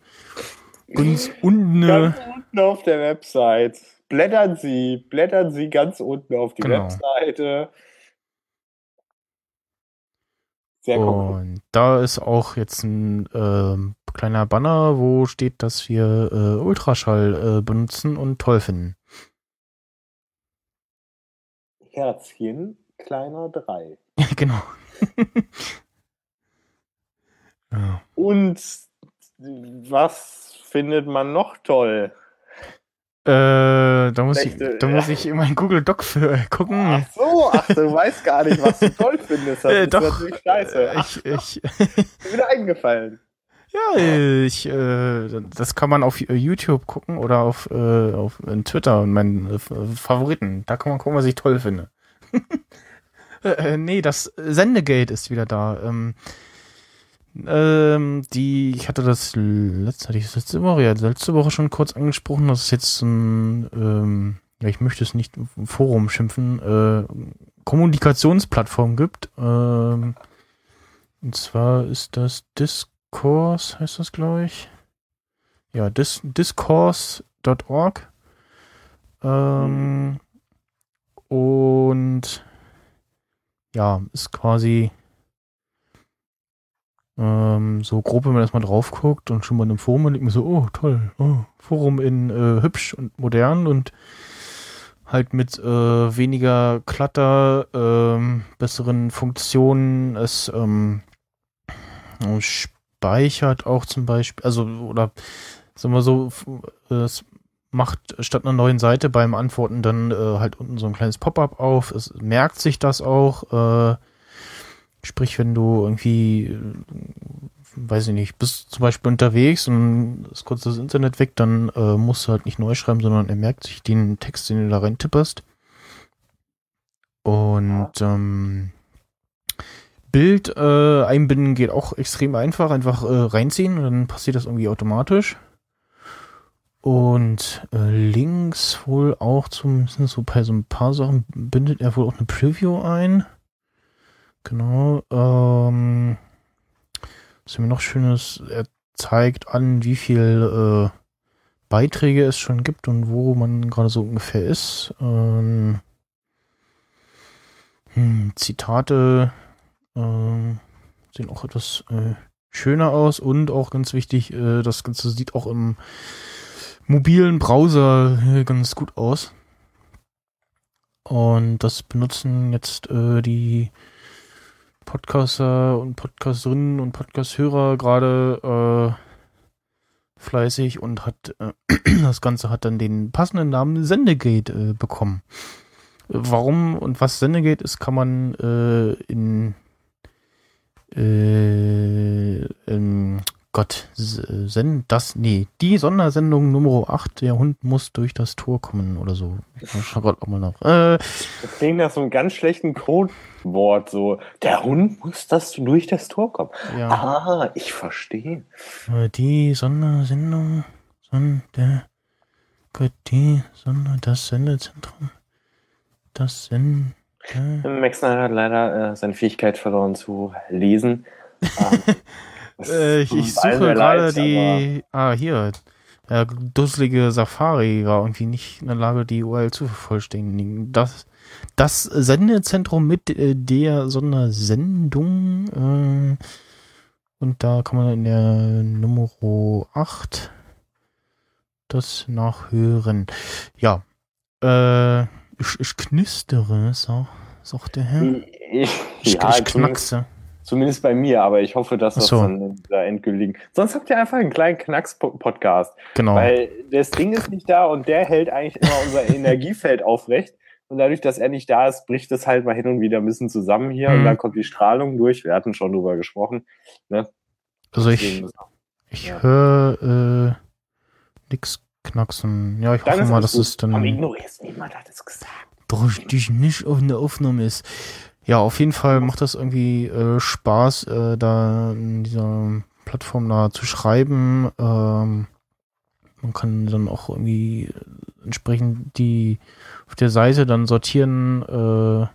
B: ganz unten. äh,
C: Ganz unten auf der Website. Blättern Sie, blättern Sie ganz unten auf die
B: Genau.
C: Webseite. Sehr konkret.
B: Und da ist auch jetzt ein ähm, kleiner Banner, wo steht, dass wir äh, Ultraschall äh, benutzen und toll finden.
C: Herzchen, kleiner 3.
B: genau. ja.
C: Und was findet man noch toll?
B: Äh, da muss ich,
C: Schlechte-
B: da muss ich in meinen Google Doc für gucken.
C: Ach so, ach, du weißt gar nicht, was du toll findest. Das
B: Äh,
C: ist
B: doch.
C: natürlich scheiße. Ach,
B: Ich, ich,
C: ist wieder eingefallen.
B: ja, ich, äh, das kann man auf YouTube gucken oder auf, äh, auf Twitter und meinen äh, Favoriten. Da kann man gucken, was ich toll finde. äh, nee, das Sendegate ist wieder da. Ähm, ähm, die, ich hatte das letzte, hatte ich das letzte Woche, ja, letzte Woche schon kurz angesprochen, dass es jetzt ein, ähm, ja, ich möchte es nicht Forum schimpfen, äh, Kommunikationsplattform gibt. Ähm, und zwar ist das Discourse, heißt das, glaube ich. Ja, dis discourse.org. Ähm, und ja, ist quasi ähm, so grob, wenn man erstmal drauf guckt und schon mal in einem Forum und denkt mir so, oh toll, oh, Forum in äh, hübsch und modern und halt mit äh, weniger Clutter, ähm, besseren Funktionen. Es ähm, speichert auch zum Beispiel, also oder sagen wir so, es macht statt einer neuen Seite beim Antworten dann äh, halt unten so ein kleines Pop-up auf. Es merkt sich das auch. Äh, sprich, wenn du irgendwie, weiß ich nicht, bist zum Beispiel unterwegs und ist kurz das Internet weg, dann äh, musst du halt nicht neu schreiben, sondern er merkt sich den Text, den du da rein tipperst. Und ähm, Bild äh, einbinden geht auch extrem einfach. Einfach äh, reinziehen und dann passiert das irgendwie automatisch. Und äh, links wohl auch zumindest so bei so ein paar Sachen bindet er wohl auch eine Preview ein. Genau. Ähm, was haben wir noch Schönes? Er zeigt an, wie viel äh, Beiträge es schon gibt und wo man gerade so ungefähr ist. Ähm, hm, Zitate äh, sehen auch etwas äh, schöner aus und auch ganz wichtig, äh, das Ganze sieht auch im mobilen Browser äh, ganz gut aus. Und das benutzen jetzt äh, die Podcaster und Podcasterinnen und Podcasthörer gerade äh, fleißig und hat äh, das Ganze hat dann den passenden Namen Sendegate äh, bekommen. Warum und was Sendegate ist, kann man äh, in, äh, in Gott, send das, nee, die Sondersendung Nummer 8, der Hund muss durch das Tor kommen oder so. Ich schau auch mal nach. Äh,
C: Das klingt nach so einem ganz schlechten Codewort, so, der Hund muss das durch das Tor kommen.
B: ja,
C: Ah, ich verstehe.
B: äh, die Sondersendung, Sonder, die Sonder, das Sendezentrum, das Sende.
C: Max Snyder hat leider äh, seine Fähigkeit verloren zu lesen. Ähm,
B: Äh, ich, ich suche gerade die. Ah, hier. Ja, dusselige Safari war irgendwie nicht in der Lage, die URL zu vervollständigen. Das, das Sendezentrum mit äh, der Sondersendung. Äh, und da kann man in der Nummer 8 das nachhören. Ja. Äh, ich, ich knistere, so, sagt der Herr.
C: Aber ich,
B: Ich,
C: ja,
B: ich knackse.
C: Zumindest bei mir, aber ich hoffe, dass das
B: so.
C: dann in dieser endgültigen. Sonst habt ihr einfach einen kleinen Knacks-Podcast.
B: Genau.
C: Weil das Ding ist nicht da und der hält eigentlich immer unser Energiefeld aufrecht. Und dadurch, dass er nicht da ist, bricht es halt mal hin und wieder ein bisschen zusammen hier
B: Mhm.
C: und dann kommt die Strahlung durch. Wir hatten schon drüber gesprochen.
B: also ich, Ich
C: Ja.
B: höre äh, nix knacksen. Ja, ich
C: Dann
B: hoffe mal, dass es
C: Aber
B: dann
C: ignorierst niemand hat es gesagt.
B: durch dich nicht auf eine Aufnahme ist. Ja, auf jeden Fall macht das irgendwie äh, Spaß, äh, da in dieser Plattform da zu schreiben. Ähm, man kann dann auch irgendwie entsprechend die auf der Seite dann sortieren, äh,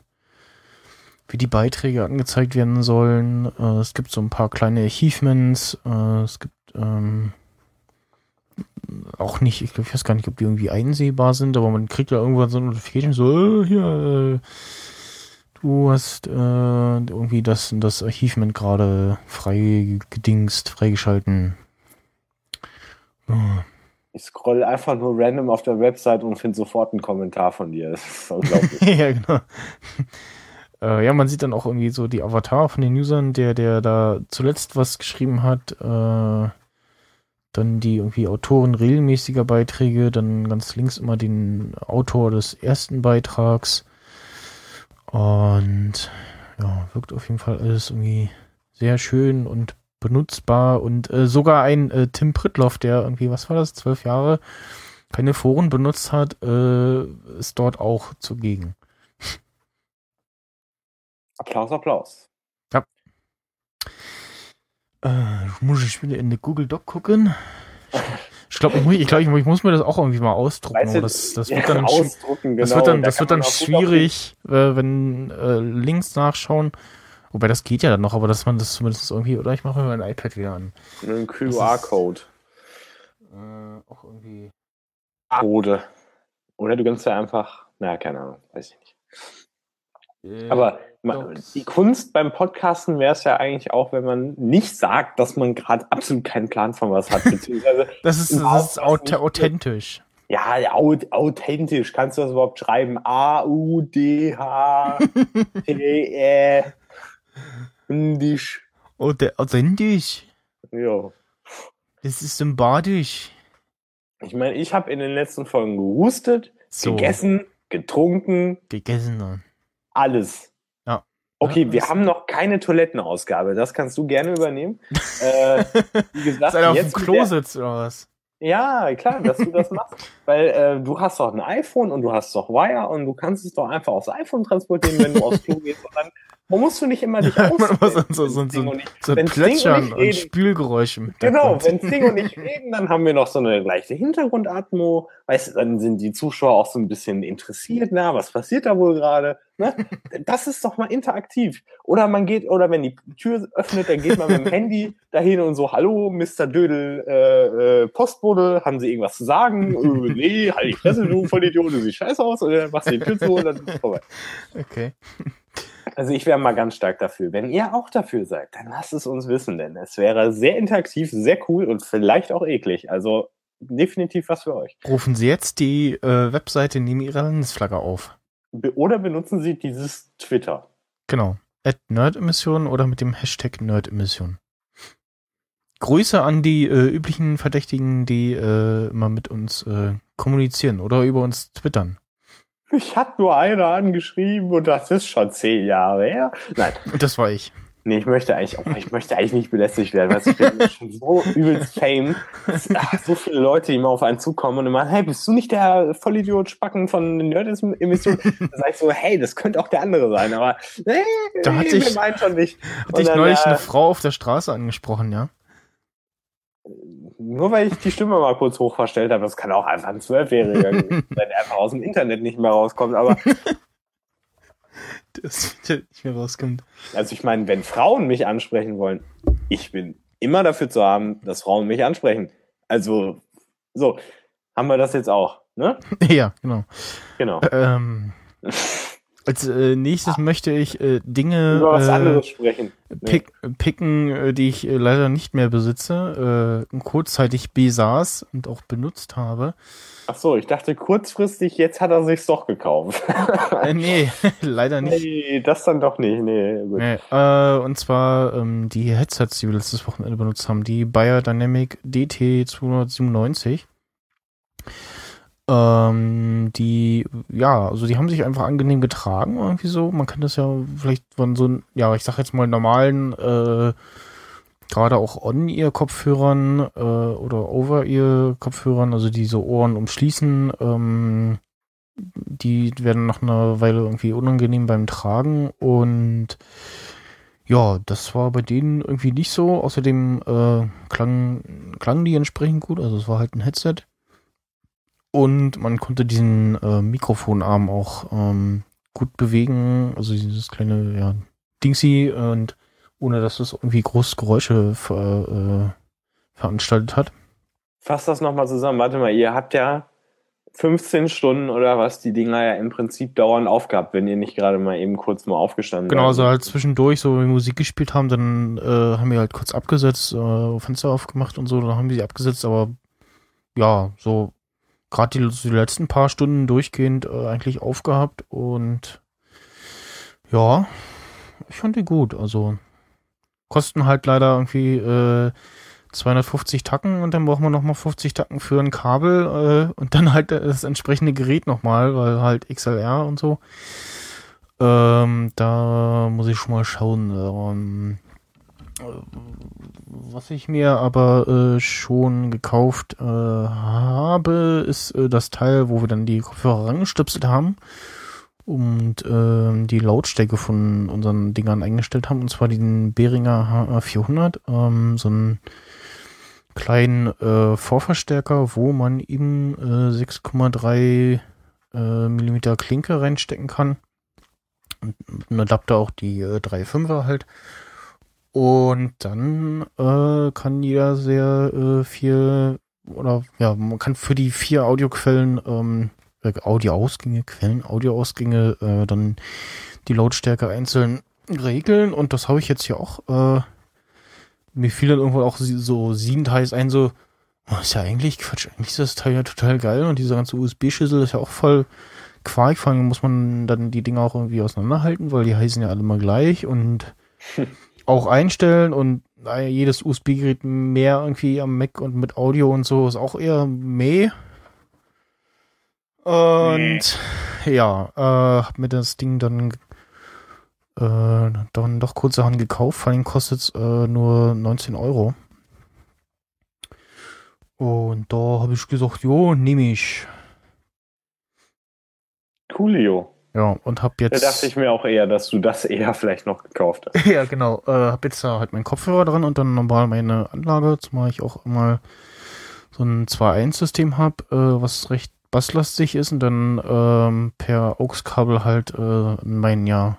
B: wie die Beiträge angezeigt werden sollen. Äh, es gibt so ein paar kleine Achievements. Äh, es gibt ähm, auch nicht, ich weiß gar nicht, ob die irgendwie einsehbar sind, aber man kriegt ja irgendwann so eine Notification, so, äh, hier, äh, du hast äh, irgendwie das das Achievement gerade frei gedingst, freigeschalten. Ja.
C: Ich scroll einfach nur random auf der Website und finde sofort einen Kommentar von dir. Das ist unglaublich.
B: ja, genau. Äh, ja, man sieht dann auch irgendwie so die Avatar von den Usern, der, der da zuletzt was geschrieben hat. Äh, dann die irgendwie Autoren regelmäßiger Beiträge, dann ganz links immer den Autor des ersten Beitrags. Und ja, wirkt auf jeden Fall alles irgendwie sehr schön und benutzbar und äh, sogar ein äh, Tim Pritloff, der irgendwie, was war das, zwölf Jahre keine Foren benutzt hat, äh, ist dort auch zugegen.
C: Applaus, Applaus.
B: Äh, muss ich wieder in die Google Doc gucken? Ich glaube, ich, glaub, ich, ich muss mir das auch irgendwie mal ausdrucken.
C: Weißt du,
B: das, das wird dann,
C: ausdrucken,
B: das
C: genau.
B: wird dann,
C: Da
B: das wird dann schwierig, äh, wenn äh, Links nachschauen. Wobei das geht ja dann noch, aber dass man das zumindest irgendwie, oder ich mache mir mein iPad wieder an.
C: Einen QR-Code.
B: Äh, auch irgendwie.
C: Code. Oder du kannst ja einfach, na, keine Ahnung, weiß ich nicht.
B: Äh,
C: Aber. Die Kunst beim Podcasten wäre es ja eigentlich auch, wenn man nicht sagt, dass man gerade absolut keinen Plan von was hat, beziehungsweise
B: das ist, das ist aut authentisch.
C: Ja, aut authentisch. Kannst du das überhaupt schreiben? A-U-D-H-T-E. Indisch.
B: Auth- Authentisch.
C: Ja.
B: Das ist sympathisch.
C: Ich meine, ich habe in den letzten Folgen gehustet,
B: So,
C: gegessen, getrunken,
B: gegessen dann.
C: alles.
B: Ja.
C: Okay,
B: Ja,
C: wir haben noch keine Toilettenausgabe. Das kannst du gerne übernehmen. äh, wie gesagt,
B: Ist einer auf dem Klo sitzt oder was?
C: Ja, klar, dass du das machst. Weil äh, du hast doch ein iPhone und du hast doch Wire und du kannst es doch einfach aufs iPhone transportieren, wenn du aufs Klo gehst. Und dann musst du nicht immer dich
B: muss
C: auswählen.
B: so, so, so,
C: Und ich-
B: so
C: Sting und
B: Plätschern
C: ich
B: und, Spülgeräusche mit
C: Genau, wenn Sting und ich reden, dann haben wir noch so eine leichte Hintergrundatmo. Weißt du, dann sind die Zuschauer auch so ein bisschen interessiert, na, was passiert da wohl gerade? Ne? Das ist doch mal interaktiv. Oder man geht, oder wenn die Tür öffnet, dann geht man mit dem Handy dahin und so, hallo, Mr. Dödel, äh, äh, Postbote, haben Sie irgendwas zu sagen? äh, nee, halt die Fresse, du Vollidiot, du siehst scheiße aus, oder machst du die Tür zu und dann ist vorbei.
B: Okay.
C: Also ich wäre mal ganz stark dafür. Wenn ihr auch dafür seid, dann lasst es uns wissen, denn es wäre sehr interaktiv, sehr cool und vielleicht auch eklig. Also definitiv was für euch.
B: Rufen Sie jetzt die äh, Webseite neben Ihrer Landesflagge auf.
C: Be oder benutzen Sie dieses Twitter.
B: Genau. At Nerdemission oder mit dem Hashtag Nerdemission. Grüße an die äh, üblichen Verdächtigen, die äh, immer mit uns äh, kommunizieren oder über uns twittern.
C: Ich hat nur einer angeschrieben und das ist schon zehn Jahre her. Nein.
B: Und das war ich.
C: Nee, ich möchte eigentlich, oh, ich möchte eigentlich nicht belästigt werden, weil ich bin schon so übelst fame. So viele Leute, immer auf einen zukommen und immer, hey, bist du nicht der Vollidiot Spacken von Nerd-Emission? Da sag ich so, hey, das könnte auch der andere sein, aber nee,
B: Da hat
C: nee,
B: sich-
C: wir meinen schon nicht.
B: Hatte ich
C: dann,
B: neulich
C: äh,
B: eine Frau auf der Straße angesprochen, ja?
C: Nur weil ich die Stimme mal kurz hoch verstellt habe, das kann auch einfach ein Zwölfjähriger sein, der einfach aus dem Internet nicht mehr rauskommt. Aber
B: Das nicht mehr rauskommt.
C: also ich meine, wenn Frauen mich ansprechen wollen, ich bin immer dafür zu haben, dass Frauen mich ansprechen. Also so haben wir das jetzt auch, ne?
B: Ja, genau.
C: Genau.
B: Ähm, als äh, nächstes möchte ich äh, Dinge
C: Über was
B: äh,
C: anderes sprechen.
B: pick, picken, äh, die ich äh, leider nicht mehr besitze, äh, kurzzeitig besaß und auch benutzt habe.
C: Ach so, ich dachte kurzfristig, jetzt hat er sich's doch gekauft.
B: Äh, nee, leider nicht.
C: nee, das dann doch nicht. Nee, gut.
B: Nee, äh, und zwar ähm, die Headsets, die wir letztes Wochenende benutzt haben, die Biodynamic DT 297. Ähm, die, ja, also die haben sich einfach angenehm getragen, irgendwie so. Man kann das ja vielleicht von so, ja, ich sag jetzt mal normalen, äh, gerade auch On-Ear-Kopfhörern äh, oder Over-Ear-Kopfhörern, also die so Ohren umschließen, ähm, die werden nach einer Weile irgendwie unangenehm beim Tragen und ja, das war bei denen irgendwie nicht so. Außerdem äh, klang, klangen die entsprechend gut, also es war halt ein Headset. Und man konnte diesen äh, Mikrofonarm auch ähm, gut bewegen, also dieses kleine ja, Dingsy und ohne dass es irgendwie groß Geräusche ver, äh, veranstaltet hat.
C: Fass das nochmal zusammen. Warte mal, ihr habt ja 15 Stunden oder was die Dinger ja im Prinzip dauernd aufgehabt, wenn ihr nicht gerade mal eben kurz mal aufgestanden
B: Genau,
C: seid.
B: also halt zwischendurch so wenn wir Musik gespielt haben, dann äh, haben wir halt kurz abgesetzt, äh, Fenster aufgemacht und so, dann haben wir sie abgesetzt, aber ja, so gerade die, die letzten paar Stunden durchgehend äh, eigentlich aufgehabt und ja, ich fand die gut, also kosten halt leider irgendwie äh, 250 Tacken und dann braucht man nochmal 50 Tacken für ein Kabel äh, und dann halt das entsprechende Gerät nochmal, weil halt XLR und so. Ähm, da muss ich schon mal schauen. Ähm, äh, was ich mir aber äh, schon gekauft äh, habe, ist äh, das Teil, wo wir dann die Kopfhörer rangestöpselt haben und ähm, die Lautstärke von unseren Dingern eingestellt haben, und zwar den Behringer HA400, ähm, so einen kleinen äh, Vorverstärker, wo man eben äh, 6,3 äh, Millimeter Klinke reinstecken kann. Und mit einem Adapter auch die äh, 3,5er halt. Und dann äh, kann jeder sehr äh, viel oder ja, man kann für die vier Audioquellen, ähm, äh, Audioausgänge, Quellen, Audioausgänge, äh, dann die Lautstärke einzeln regeln. Und das habe ich jetzt hier auch. Äh, mir fiel dann irgendwo auch so sieben Teils ein, so, oh, ist ja eigentlich Quatsch, eigentlich ist das Teil ja total geil und diese ganze USB-Schüssel ist ja auch voll Quark, vor allem muss man dann die Dinger auch irgendwie auseinanderhalten, weil die heißen ja alle mal gleich und auch einstellen und äh, jedes USB-Gerät mehr irgendwie am Mac und mit Audio und so ist auch eher meh. Und ja, äh, hab mir das Ding dann äh, dann doch kurzerhand gekauft. Vor allem kostet es äh, nur 19 Euro. Und da habe ich gesagt, jo, nehme ich.
C: Coolio.
B: Ja, und hab
C: Da
B: jetzt.
C: dachte ich mir auch eher, dass du das eher vielleicht noch gekauft hast.
B: ja, genau. Äh, hab jetzt da halt meinen Kopfhörer dran und dann normal meine Anlage, zumal ich auch immer so ein 2.1-System habe, äh, was recht basslastig ist und dann ähm, per AUX-Kabel halt äh, meinen, ja,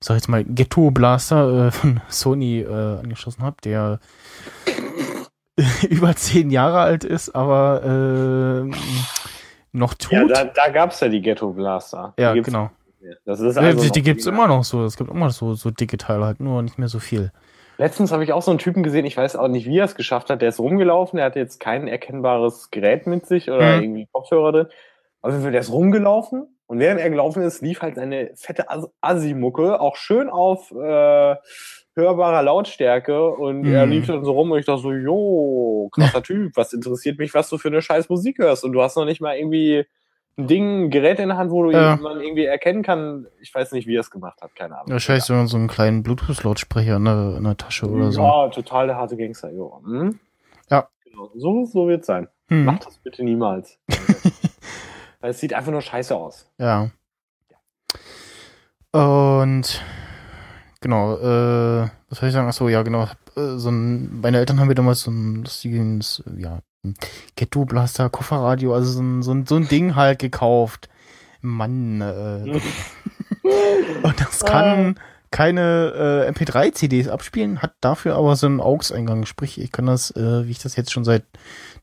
B: ich sag jetzt mal, Ghetto Blaster äh, von Sony äh, angeschlossen habe, der über zehn Jahre alt ist, aber äh, noch tut.
C: Ja, da, da gab es ja die Ghetto Blaster.
B: Ja, genau.
C: Das ist also
B: die die gibt's
C: mega.
B: immer noch so. Es gibt immer so, so dicke Teile, halt nur nicht mehr so viel.
C: Letztens habe ich auch so einen Typen gesehen, ich weiß auch nicht, wie er es geschafft hat. Der ist rumgelaufen, der hatte jetzt kein erkennbares Gerät mit sich oder
B: Mhm.
C: irgendwie Kopfhörer drin. Auf jeden Fall, der ist rumgelaufen und während er gelaufen ist, lief halt seine fette As- Assi-Mucke auch schön auf äh, hörbarer Lautstärke und er
B: Mhm.
C: lief dann so rum und ich dachte so, jo, krasser Typ, was interessiert mich, was du für eine scheiß Musik hörst und du hast noch nicht mal irgendwie ein Ding, ein Gerät in der Hand, wo du
B: Ja.
C: man irgendwie erkennen kann. Ich weiß nicht, wie er es gemacht hat, keine Ahnung.
B: Wahrscheinlich so, so einen kleinen Bluetooth-Lautsprecher in der, in der Tasche oder so.
C: Ja, total der harte Gangster, jo. Hm?
B: Ja.
C: Genau. So, so wird's sein.
B: Hm.
C: Mach das bitte niemals. Weil es sieht einfach nur scheiße aus.
B: Ja. Und genau, äh, was soll ich sagen? Achso, ja, genau. Äh, so ein, meine Eltern haben mir damals so ein lustiges, ja, Ghetto Blaster, Kofferradio, also so ein, so ein, so ein Ding halt gekauft. Mann, äh, und das kann keine äh, MP3-CDs abspielen, hat dafür aber so einen AUX-Eingang. Sprich, ich kann das, äh, wie ich das jetzt schon seit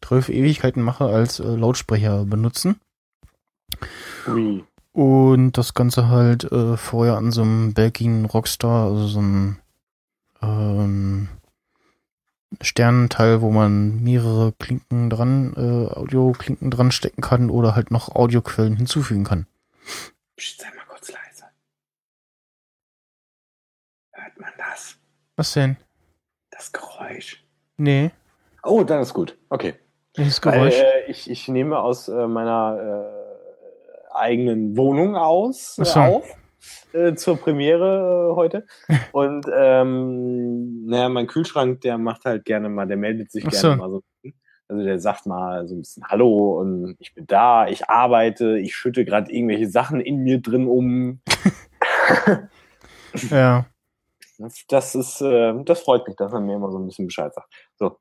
B: 12 Ewigkeiten mache, als äh, Lautsprecher benutzen.
C: Ui.
B: Und das Ganze halt äh, vorher an so einem Belgien Rockstar, also so ein ähm, Sternenteil, wo man mehrere Klinken dran, äh, Audioklinken dran stecken kann oder halt noch Audioquellen hinzufügen kann.
C: Psst, sei mal kurz leise. Hört man das?
B: Was denn?
C: Das Geräusch.
B: Nee,
C: Oh, dann ist gut. Okay.
B: welches
C: Weil,
B: Geräusch?
C: äh, ich, ich nehme aus äh, meiner äh, eigenen Wohnung aus
B: so.
C: auf äh, zur Premiere äh, heute. Und ähm, naja, mein Kühlschrank, der macht halt gerne mal, der meldet sich
B: Ach
C: gerne
B: so.
C: mal so. Also der sagt mal so ein bisschen Hallo und ich bin da, ich arbeite, ich schütte gerade irgendwelche Sachen in mir drin um.
B: ja,
C: Das, ist, äh, das freut mich, dass er mir immer so ein bisschen Bescheid sagt. So.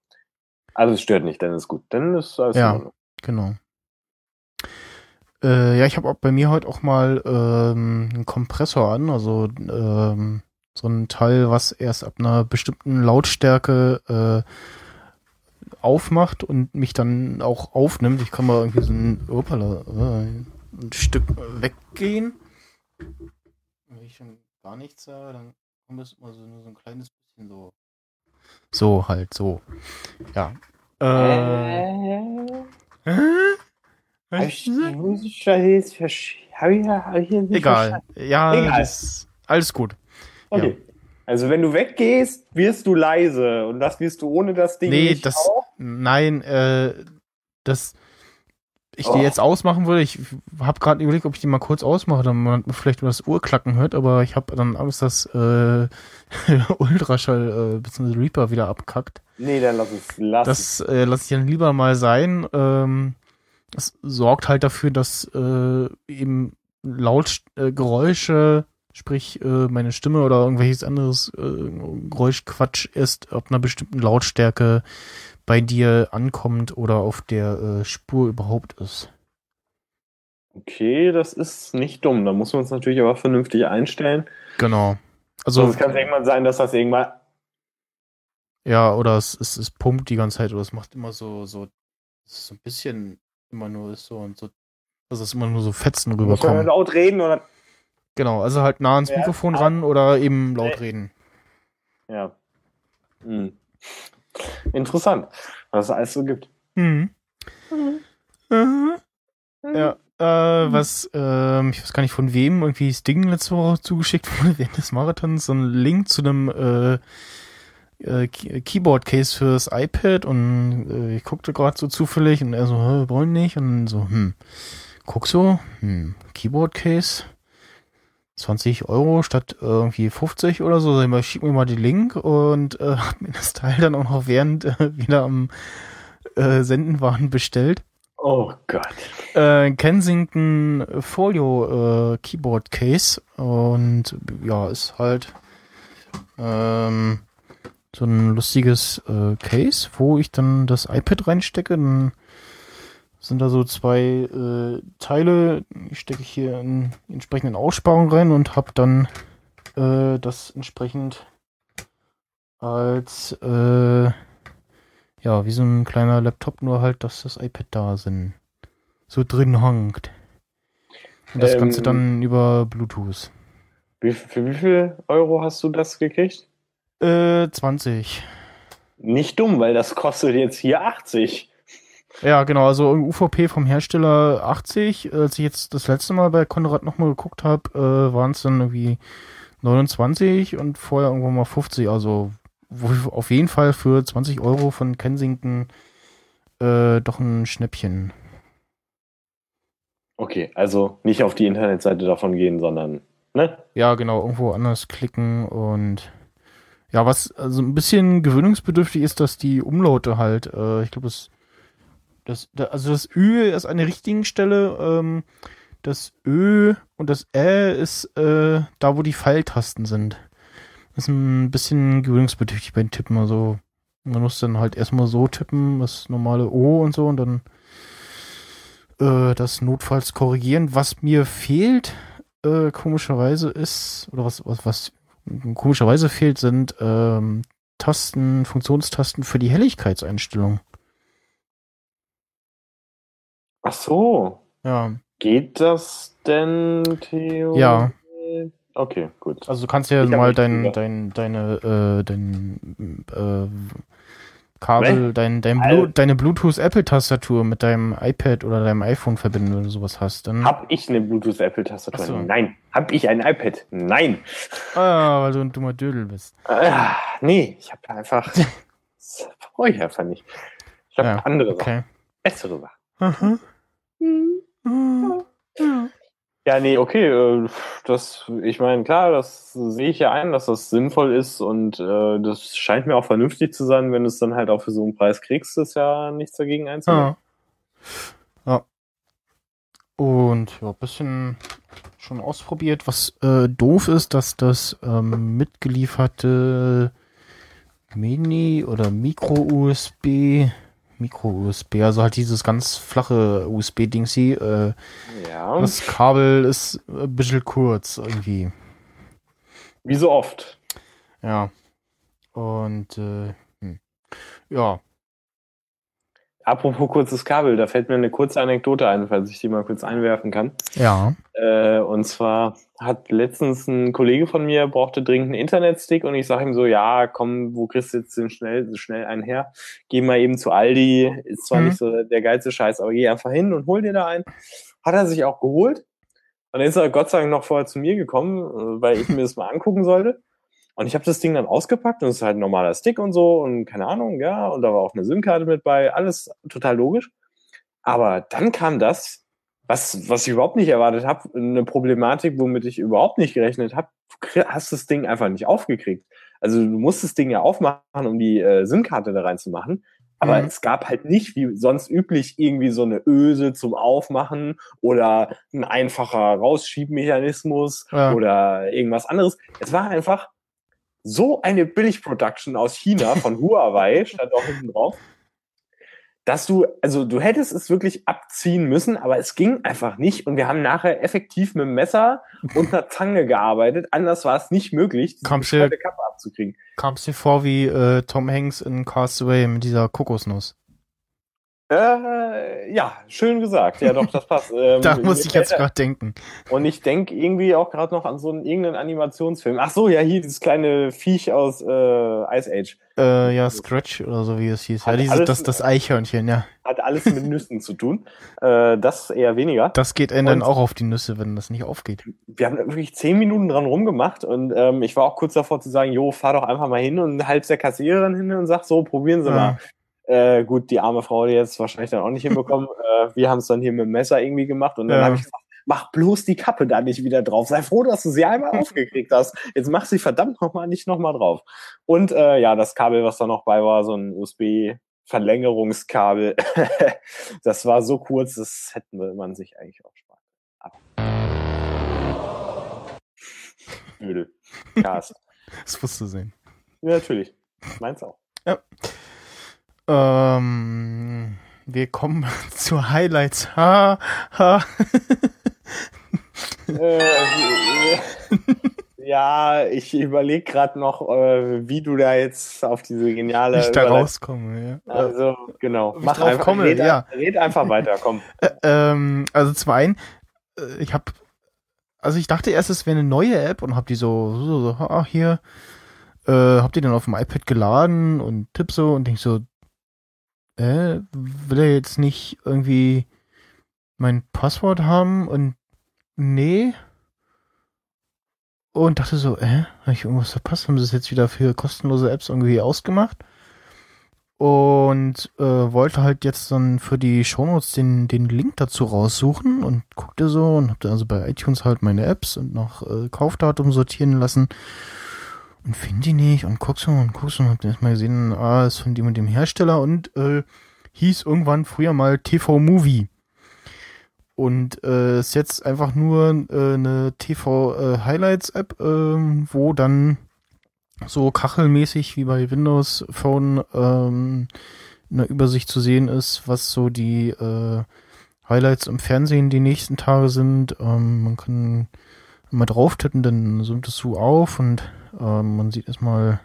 C: Also es stört nicht, dann ist gut. Dann ist alles
B: Ja. genau. Äh, ja, ich habe auch bei mir heute auch mal ähm, einen Kompressor an, also ähm, so ein Teil, was erst ab einer bestimmten Lautstärke äh, aufmacht und mich dann auch aufnimmt. Ich kann mal irgendwie so ein, opala, äh, ein Stück weggehen. Wenn ich schon gar nichts sage, dann kommt es immer so nur so ein kleines bisschen so. So halt, so. Ja. Äh, äh? Was hast du gesagt? Egal. Ja,
C: Egal.
B: Das, alles gut.
C: Okay. Also wenn du weggehst, wirst du leise und das wirst du ohne das Ding
B: Nee,
C: nicht
B: das,
C: auch.
B: nein, äh, das, ich
C: Oh.
B: die jetzt ausmachen würde, ich habe gerade überlegt, ob ich die mal kurz ausmache, damit man vielleicht nur das Uhrklacken hört, aber ich habe dann Angst, dass äh, Ultraschall äh, bzw. Reaper wieder abkackt.
C: Nee, dann lass es. Lass.
B: Das äh, lasse ich dann lieber mal sein. Ähm, das sorgt halt dafür, dass äh, eben laut äh, Geräusche, sprich äh, meine Stimme oder irgendwelches anderes äh, Geräuschquatsch ist ab einer bestimmten Lautstärke bei dir ankommt oder auf der äh, Spur überhaupt ist.
C: Okay, das ist nicht dumm. Da muss man es natürlich aber vernünftig einstellen.
B: Genau. Also
C: Sonst kann es irgendwann sein, dass das irgendwann.
B: ja, oder es, es, es pumpt die ganze Zeit oder es macht immer so so so ein bisschen immer nur ist so und so, dass es immer nur so Fetzen
C: man
B: rüberkommen.
C: laut reden oder.
B: Genau, also halt nah ans
C: Ja,
B: Mikrofon
C: aber-
B: ran oder eben laut
C: Nee.
B: reden.
C: Ja. Hm. Interessant, was es alles so gibt.
B: Mhm. Mhm. Ja, äh, was, ähm, ich weiß gar nicht von wem, irgendwie das Ding letzte Woche zugeschickt wurde während des Marathons, so ein Link zu einem äh, äh, Key- Keyboard-Case fürs iPad und äh, ich guckte gerade so zufällig und er so, hä, wollen nicht? Und so, hm, guck so, hm, Keyboard-Case, 20 Euro statt äh, irgendwie 50 oder so, sag ich mal, schick mir mal die Link. Und äh, hab mir das Teil dann auch noch während äh, wieder am äh, Senden waren bestellt.
C: Oh Gott.
B: Äh, Kensington Folio äh, Keyboard Case. Und ja, ist halt ähm, so ein lustiges äh, Case, wo ich dann das iPad reinstecke. Dann sind da so zwei äh, Teile. Ich stecke hier in die entsprechenden Aussparungen rein und habe dann äh, das entsprechend als äh, ja, wie so ein kleiner Laptop, nur halt, dass das iPad da sind. So drin hangt. Und das
C: Ähm,
B: Ganze dann über Bluetooth.
C: Wie, für wie viel Euro hast du das gekriegt?
B: Äh, 20.
C: Nicht dumm, weil das kostet jetzt hier 80.
B: Ja, genau, also im UVP vom Hersteller 80. Als ich jetzt das letzte Mal bei Konrad nochmal geguckt habe, äh, waren es dann irgendwie 29 und vorher irgendwo mal 50. Also wo- auf jeden Fall für 20 Euro von Kensington äh, doch ein Schnäppchen.
C: Okay, also nicht auf die Internetseite davon gehen, sondern, ne?
B: Ja, genau, irgendwo anders klicken und ja, was also ein bisschen gewöhnungsbedürftig ist, dass die Umlaute halt, äh, ich glaube, das, das, da, also das Ü ist an der richtigen Stelle, ähm, das Ö und das Ä ist äh, da, wo die Pfeiltasten sind. Das ist ein bisschen gewöhnungsbedürftig beim Tippen, also man muss dann halt erstmal so tippen, das normale O und so und dann äh, das notfalls korrigieren. Was mir fehlt, äh, komischerweise ist, oder was, was, was komischerweise fehlt, sind ähm, Tasten, Funktionstasten für die Helligkeitseinstellung.
C: Ach so.
B: Ja.
C: Geht das denn, Theo?
B: Ja.
C: Okay, gut.
B: Also du kannst ja
C: Ich
B: mal dein, dein, deine, äh, dein äh, Kabel, dein, dein Blu deine Bluetooth-Apple-Tastatur mit deinem iPad oder deinem iPhone verbinden, wenn du sowas hast. Dann,
C: Hab ich eine Bluetooth-Apple-Tastatur?
B: So.
C: Nein. Hab ich ein iPad? Nein.
B: ah, weil du ein dummer Dödel bist.
C: Ah, nee, ich habe einfach. Das brauche ich einfach nicht. Ich habe
B: Ja,
C: andere Sachen.
B: Okay.
C: Bessere Sachen.
B: Aha. Ah, ja.
C: Ja, nee, okay. äh, Das, ich meine, klar, das sehe ich ja ein, dass das sinnvoll ist und äh, das scheint mir auch vernünftig zu sein, wenn du es dann halt auch für so einen Preis kriegst, ist ja nichts dagegen einzuwenden.
B: Ja. ja. Und ja, bisschen schon ausprobiert. Was äh, doof ist, dass das ähm, mitgelieferte Mini- oder Micro-USB, Micro-USB, also halt dieses ganz flache USB-Dingsy, äh,
C: Ja,
B: das Kabel ist ein bisschen kurz irgendwie.
C: wie so oft.
B: Ja. Und äh, hm. ja,
C: Apropos kurzes Kabel, da fällt mir eine kurze Anekdote ein, falls ich die mal kurz einwerfen kann.
B: ja.
C: Äh, und zwar hat letztens ein Kollege von mir brauchte dringend einen Internetstick und ich sage ihm so, ja, komm, wo kriegst du jetzt den schnell, schnell einen her? Geh mal eben zu Aldi, ist zwar
B: Mhm.
C: nicht so der geilste Scheiß, aber geh einfach hin und hol dir da einen. Hat er sich auch geholt. Und dann ist er Gott sei Dank noch vorher zu mir gekommen, äh, weil ich mir das mal angucken sollte. Und ich habe das Ding dann ausgepackt und es ist halt ein normaler Stick und so und keine Ahnung, ja, und da war auch eine SIM-Karte mit bei, alles total logisch. Aber dann kam das, was, was ich überhaupt nicht erwartet habe, eine Problematik, womit ich überhaupt nicht gerechnet habe. Hast das Ding einfach nicht aufgekriegt. Also du musst das Ding ja aufmachen, um die äh, SIM-Karte da reinzumachen. Aber
B: Mhm.
C: es gab halt nicht, wie sonst üblich, irgendwie so eine Öse zum Aufmachen oder ein einfacher Rausschiebmechanismus
B: Ja.
C: oder irgendwas anderes. Es war einfach so eine Billig-Production aus China von Huawei, stand auch hinten drauf, dass du, also du hättest es wirklich abziehen müssen, aber es ging einfach nicht und wir haben nachher effektiv mit dem Messer und einer Zange gearbeitet. Anders war es nicht möglich, diese
B: Kamst
C: Kappe abzukriegen.
B: Kam es dir vor wie äh, Tom Hanks in Castaway mit dieser Kokosnuss?
C: Äh, ja, schön gesagt. Ja, doch, das passt. Ähm,
B: Da muss ich jetzt gerade denken.
C: Und ich denke irgendwie auch gerade noch an so einen irgendeinen Animationsfilm. Ach so, ja, hier dieses kleine Viech aus äh, Ice Age.
B: Äh, ja, Scratch oder so wie es hieß. Ja,
C: Hat
B: dieses,
C: alles-
B: das, das Eichhörnchen, ja.
C: Hat alles mit Nüssen zu tun. Äh, das eher weniger.
B: Das geht einem dann auch auf die Nüsse, wenn das nicht aufgeht.
C: Wir haben wirklich zehn Minuten dran rumgemacht und ähm, ich war auch kurz davor zu sagen, jo, fahr doch einfach mal hin und halb der Kassiererin hin und sag so, probieren Sie
B: Ja.
C: mal. Äh, gut, die arme Frau, die jetzt wahrscheinlich dann auch nicht hinbekommen. äh, wir haben es dann hier mit dem Messer irgendwie gemacht und dann
B: Ja.
C: habe ich gesagt, mach bloß die Kappe da nicht wieder drauf. Sei froh, dass du sie einmal aufgekriegt hast. Jetzt mach sie verdammt nochmal nicht nochmal drauf. Und äh, ja, das Kabel, was da noch bei war, so ein USB-Verlängerungskabel, das war so kurz, das hätte man sich eigentlich auch sparen. Ab. Ödel. Cast.
B: Das musst du sehen.
C: Ja, natürlich. Meins auch.
B: Ähm, wir kommen zu Highlights. Ha, ha.
C: äh, ja, ich überlege gerade noch, äh, wie du da jetzt auf diese geniale.
B: ich da
C: Überleitung-
B: rauskomme, ja.
C: Also, genau.
B: Ich drauf komme,
C: red,
B: ja.
C: red einfach weiter, komm.
B: Äh, ähm, also zum einen, äh, ich habe, also ich dachte erst, es wäre eine neue App und habe die so, so, so, ach hier, äh, hab die dann auf dem iPad geladen und tipp so und denk so, äh, will er jetzt nicht irgendwie mein Passwort haben und nee. Und dachte so, äh, habe ich irgendwas verpasst? Haben sie es jetzt wieder für kostenlose Apps irgendwie ausgemacht? Und äh, wollte halt jetzt dann für die Shownotes den, den Link dazu raussuchen und guckte so und hab dann also bei iTunes halt meine Apps und noch äh, Kaufdatum sortieren lassen und finde die nicht und guck so und guck so und hab erstmal gesehen, ah, ist von dem und dem Hersteller und äh, hieß irgendwann früher mal TV Movie. Und äh, ist jetzt einfach nur äh, eine TV äh, Highlights App, äh, wo dann so kachelmäßig wie bei Windows Phone ähm, eine Übersicht zu sehen ist, was so die äh, Highlights im Fernsehen die nächsten Tage sind. Ähm, man kann mal drauf tippen, dann zoomt es so auf und ähm, man sieht erstmal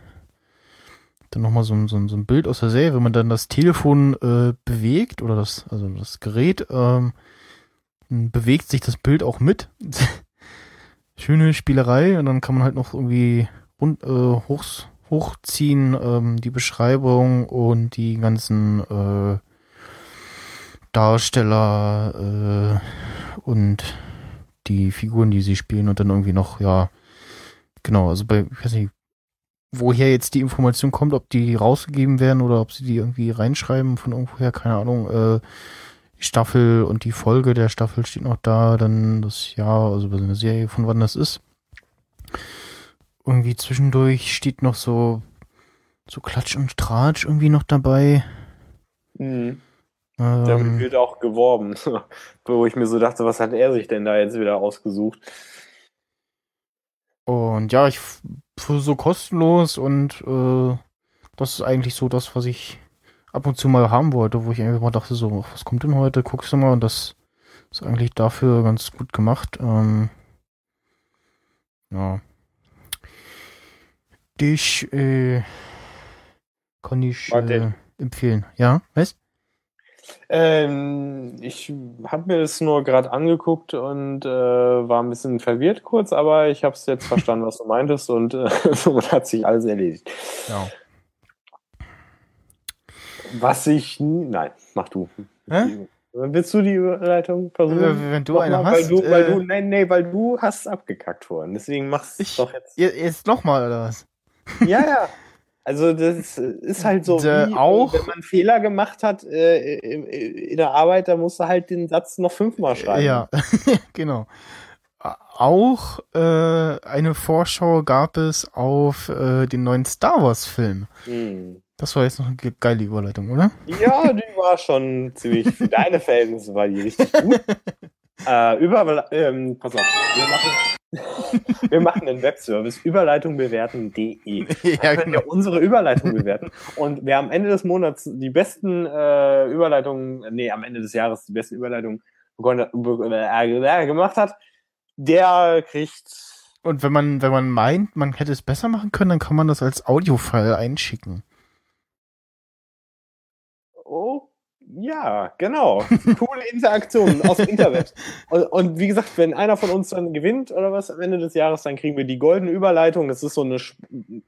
B: dann nochmal so, so, so ein Bild aus der Serie. Wenn man dann das Telefon äh, bewegt oder das, also das Gerät, ähm, bewegt sich das Bild auch mit. Schöne Spielerei und dann kann man halt noch irgendwie rund, äh, hoch, hochziehen, ähm, die Beschreibung und die ganzen äh, Darsteller äh, und die Figuren, die sie spielen und dann irgendwie noch, ja, genau, also bei, ich weiß nicht, woher jetzt die Information kommt, ob die rausgegeben werden oder ob sie die irgendwie reinschreiben von irgendwoher, keine Ahnung, äh, Staffel und die Folge der Staffel steht noch da, dann das Jahr, also bei einer Serie, von wann das ist. Irgendwie zwischendurch steht noch so, so Klatsch und Tratsch irgendwie noch dabei.
C: Mhm. Ähm, Damit wird auch geworben, wo ich mir so dachte, was hat er sich denn da jetzt wieder ausgesucht?
B: Und ja, ich für so kostenlos und äh, das ist eigentlich so das, was ich ab und zu mal haben wollte, wo ich einfach mal dachte, so, was kommt denn heute? Guckst du mal und das ist eigentlich dafür ganz gut gemacht. Ähm, ja. Dich äh, kann ich äh, empfehlen. Ja, weißt?
C: Ähm, ich habe mir das nur gerade angeguckt und äh, war ein bisschen verwirrt kurz, aber ich habe es jetzt verstanden, was du meintest und äh, somit hat sich alles erledigt. Ja. Was ich. Nein, mach du. Hä? Willst du die Überleitung
B: versuchen? Wenn du eine
C: hast. Weil du, weil du, äh, nein, nee, weil du hast abgekackt vorhin. Deswegen machst du doch jetzt.
B: Jetzt nochmal, oder was?
C: Ja, ja. Also das ist halt so,
B: wie, auch,
C: wenn man Fehler gemacht hat äh, in, der Arbeit, da musst du halt den Satz noch fünfmal schreiben.
B: Ja, genau. Auch äh, eine Vorschau gab es auf äh, den neuen Star Wars Film. Hm. Das war jetzt noch eine geile Überleitung, oder?
C: Ja, die war schon ziemlich, für deine Verhältnisse war die richtig gut. äh, über, ähm, pass auf, wir machen, wir machen einen Webservice, Überleitung bewerten.de. Ja, genau. wir unsere Überleitung bewerten. Und wer am Ende des Monats die besten äh, Überleitungen, nee, am Ende des Jahres die besten Überleitungen äh, gemacht hat, der kriegt
B: und wenn man, wenn man meint, man hätte es besser machen können, dann kann man das als Audiofile einschicken.
C: Ja, genau. Coole Interaktionen aus dem Internet. Und, und, wie gesagt, wenn einer von uns dann gewinnt oder was am Ende des Jahres, dann kriegen wir die goldene Überleitung. Das ist so eine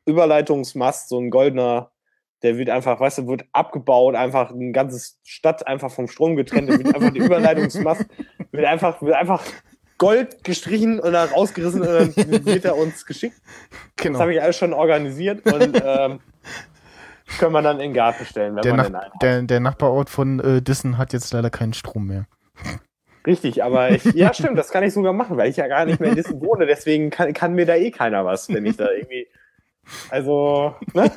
C: Überleitungsmast, so ein goldener, der wird einfach, weißt du, wird abgebaut, einfach ein ganzes Stadt einfach vom Strom getrennt. Wird einfach die Überleitungsmast, wird einfach, wird einfach Gold gestrichen und dann rausgerissen und dann wird er uns geschickt. Genau. Das habe ich alles schon organisiert und ähm, können wir dann in den Garten stellen, wenn
B: der
C: man
B: Nach der, der Nachbarort von äh, Dissen hat jetzt leider keinen Strom mehr.
C: Richtig, aber ich, ja stimmt, das kann ich sogar machen, weil ich ja gar nicht mehr in Dissen wohne, deswegen kann, kann mir da eh keiner was, wenn ich da irgendwie, also, ne?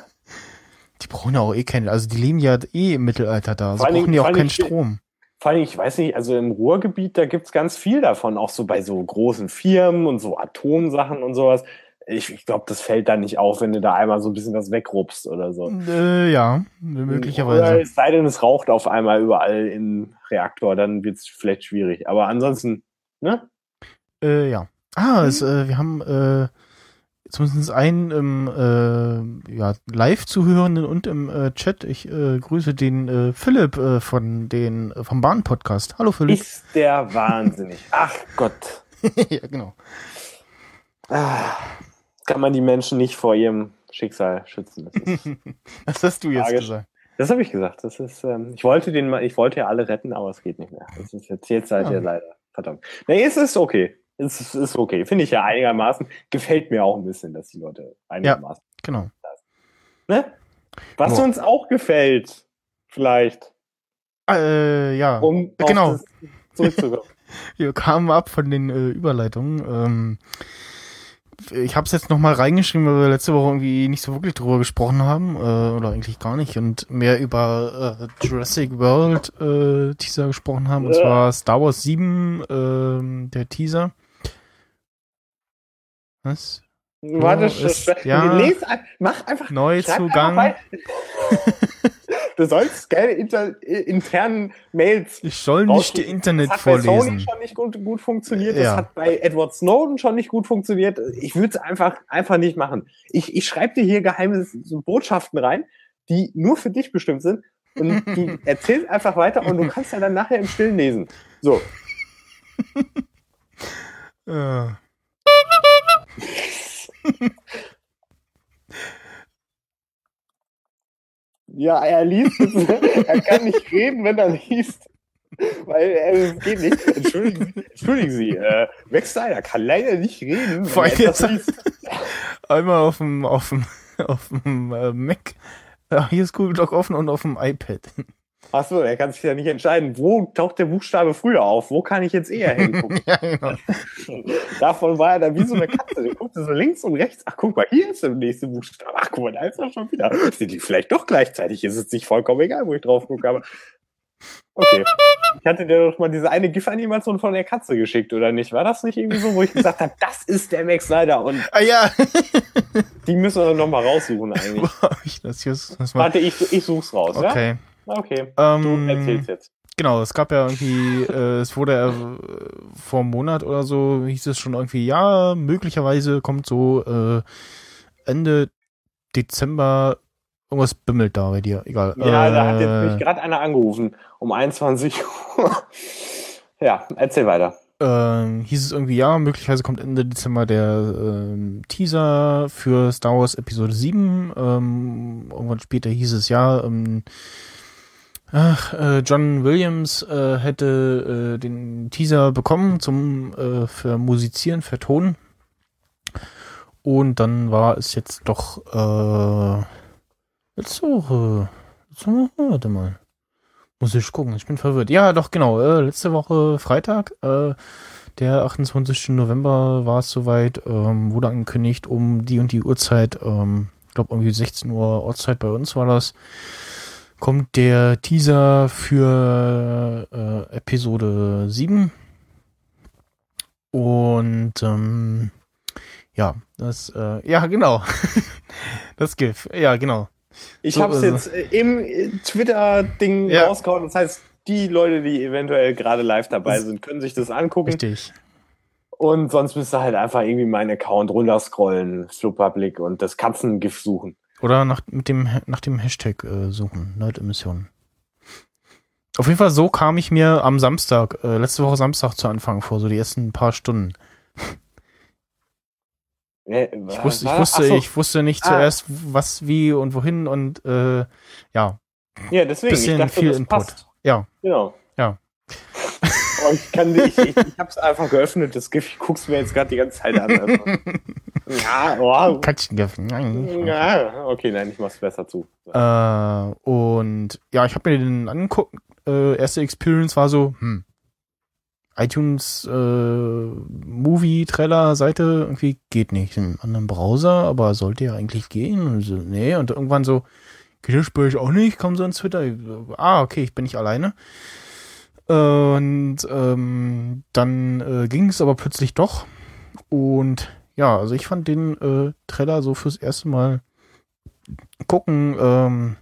B: Die brauchen ja auch eh keinen, also die leben ja eh im Mittelalter da, so brauchen die auch keinen Strom.
C: Vor allem, ich weiß nicht, also im Ruhrgebiet, da gibt's ganz viel davon, auch so bei so großen Firmen und so Atomsachen und sowas ich, ich glaube, das fällt dann nicht auf, wenn du da einmal so ein bisschen was wegrupst oder so.
B: Äh, ja, möglicherweise. Oder
C: es sei denn, es raucht auf einmal überall im Reaktor, dann wird es vielleicht schwierig. Aber ansonsten, ne?
B: Äh, ja. Ah, mhm. es, äh, wir haben äh, zumindest einen im äh, ja, Live-Zuhörenden und im äh, Chat. Ich äh, grüße den Philipp von den vom Bahn-Podcast. Hallo Philipp.
C: Ist der wahnsinnig. Ach Gott.
B: ja, genau.
C: Ah, kann man die Menschen nicht vor ihrem Schicksal schützen. Das,
B: Was hast du jetzt
C: Tragisch.
B: gesagt?
C: das habe ich gesagt. Das ist, ähm, ich wollte den ich wollte ja alle retten, aber es geht nicht mehr. Das ist jetzt, jetzt seid
B: Ja.
C: ihr leider. Verdammt. Nee, es ist okay. Es ist, ist okay. Finde ich ja einigermaßen. Gefällt mir auch ein bisschen, dass die Leute einigermaßen.
B: Genau.
C: Ne? Was
B: Ja.
C: uns auch gefällt, vielleicht,
B: Äh, ja,
C: um
B: Genau.
C: das zurückzukommen.
B: wir kamen ab von den äh, Überleitungen. Ähm, ich habe es jetzt nochmal reingeschrieben, weil wir letzte Woche irgendwie nicht so wirklich drüber gesprochen haben, äh, oder eigentlich gar nicht, und mehr über äh, Jurassic World äh, Teaser gesprochen haben, und
C: Ja.
B: zwar Star Wars 7, ähm, der Teaser. Was?
C: Warte,
B: ist-
C: sch-
B: ja.
C: mach einfach.
B: Neuzugang.
C: du sollst keine inter, internen Mails
B: Ich soll nicht ihr Internet
C: das hat bei Sony
B: vorlesen.
C: schon nicht gut, gut funktioniert.
B: Ja.
C: Das hat bei Edward Snowden schon nicht gut funktioniert. Ich würde es einfach, einfach nicht machen. Ich, ich schreibe dir hier geheime Botschaften rein, die nur für dich bestimmt sind. Und du erzählst einfach weiter und du kannst ja dann nachher im Stillen lesen. So.
B: Äh,
C: Ja, er liest. er kann nicht reden, wenn er liest. Weil äh, es geht nicht. Entschuldigen Sie, entschuldigen Sie äh, Max Snyder kann leider nicht reden,
B: Vor
C: wenn
B: allem
C: er
B: jetzt-
C: liest.
B: einmal auf dem, auf dem, auf dem äh, Mac. Ja, hier ist Google Doc offen und auf dem iPad.
C: Achso, er kann sich ja nicht entscheiden, wo taucht der Buchstabe früher auf? Wo kann ich jetzt eher hingucken?
B: ja, genau.
C: Davon war er da wie so eine Katze. Der guckte so links und rechts. Ach, guck mal, hier ist der nächste Buchstabe. Ach, guck mal, da ist er schon wieder. Sind die vielleicht doch gleichzeitig? Ist es nicht vollkommen egal, wo ich drauf gucke, aber. Okay. Ich hatte dir doch mal diese eine GIF-Animation von der Katze geschickt, oder nicht? War das nicht irgendwie so, wo ich gesagt habe, das ist der Max Snyder und
B: Ah ja.
C: die müssen wir noch mal raussuchen eigentlich.
B: Hab ich das hier? Das mal.
C: Warte, ich, ich such's raus, ja?
B: Okay.
C: Okay. Du
B: Ähm,
C: erzählst jetzt.
B: Genau, es gab ja irgendwie, äh, es wurde äh, vor einem Monat oder so, hieß es schon irgendwie, ja, möglicherweise kommt so äh, Ende Dezember irgendwas bimmelt da bei dir, egal.
C: Ja, da hat jetzt
B: äh,
C: mich gerade einer angerufen. Um 21 Uhr. ja, erzähl weiter.
B: ähm, hieß es irgendwie, ja, möglicherweise kommt Ende Dezember der ähm, Teaser für Star Wars Episode 7. Ähm, irgendwann später hieß es ja, ähm, ach, äh, John Williams äh, hätte äh, den Teaser bekommen zum äh, Vermusizieren, Vertonen. Und dann war es jetzt doch äh, letzte Woche. Letzte Woche, warte mal. Muss ich gucken, ich bin verwirrt. Ja, doch, genau. Äh, letzte Woche Freitag, äh, der 28. November war es soweit, ähm, wurde angekündigt um die und die Uhrzeit, ähm, ich glaube irgendwie 16 Uhr Ortszeit bei uns war das, kommt der Teaser für äh, Episode 7. Und ähm, ja, das, äh, ja, genau. das GIF, ja, genau.
C: Ich
B: So
C: habe es
B: es.
C: jetzt äh, im äh, Twitter-Ding
B: Ja.
C: rausgehauen. Das heißt, die Leute, die eventuell gerade live dabei sind, können sich das angucken.
B: Richtig.
C: Und sonst müsst ihr halt einfach irgendwie meinen Account runterscrollen, Slow Public und das Katzengif suchen.
B: Oder nach, mit dem, nach dem Hashtag äh, suchen, Nerdemissionen. Auf jeden Fall so kam ich mir am Samstag, äh, letzte Woche Samstag zu Anfang vor, so die ersten paar Stunden.
C: Äh,
B: Ich wusste, ich wusste,
C: so.
B: ich wusste nicht
C: Ah.
B: zuerst, was, wie und wohin und äh, ja,
C: ja, deswegen.
B: bisschen
C: ich dachte,
B: viel Input.
C: passt.
B: Ja.
C: Genau.
B: Ja.
C: Oh, ich kann ich, ich, ich habe es einfach geöffnet, das GIF. Ich guck's mir jetzt gerade die ganze Zeit an. Also. ja, oh,
B: Katschengriff. Nein.
C: ja, okay, nein, ich mach's besser zu.
B: Äh, und ja, ich habe mir den angeguckt. Äh, erste Experience war so, hm, iTunes äh, Movie Trailer Seite irgendwie geht nicht im anderen Browser, aber sollte ja eigentlich gehen. Und so, nee, und irgendwann so, geht das euch auch nicht? Kommen so ins Twitter. Ah, okay, ich bin nicht alleine. Und ähm, dann äh, ging es aber plötzlich doch. Und ja, also ich fand den äh, Trailer so fürs erste Mal gucken, ähm,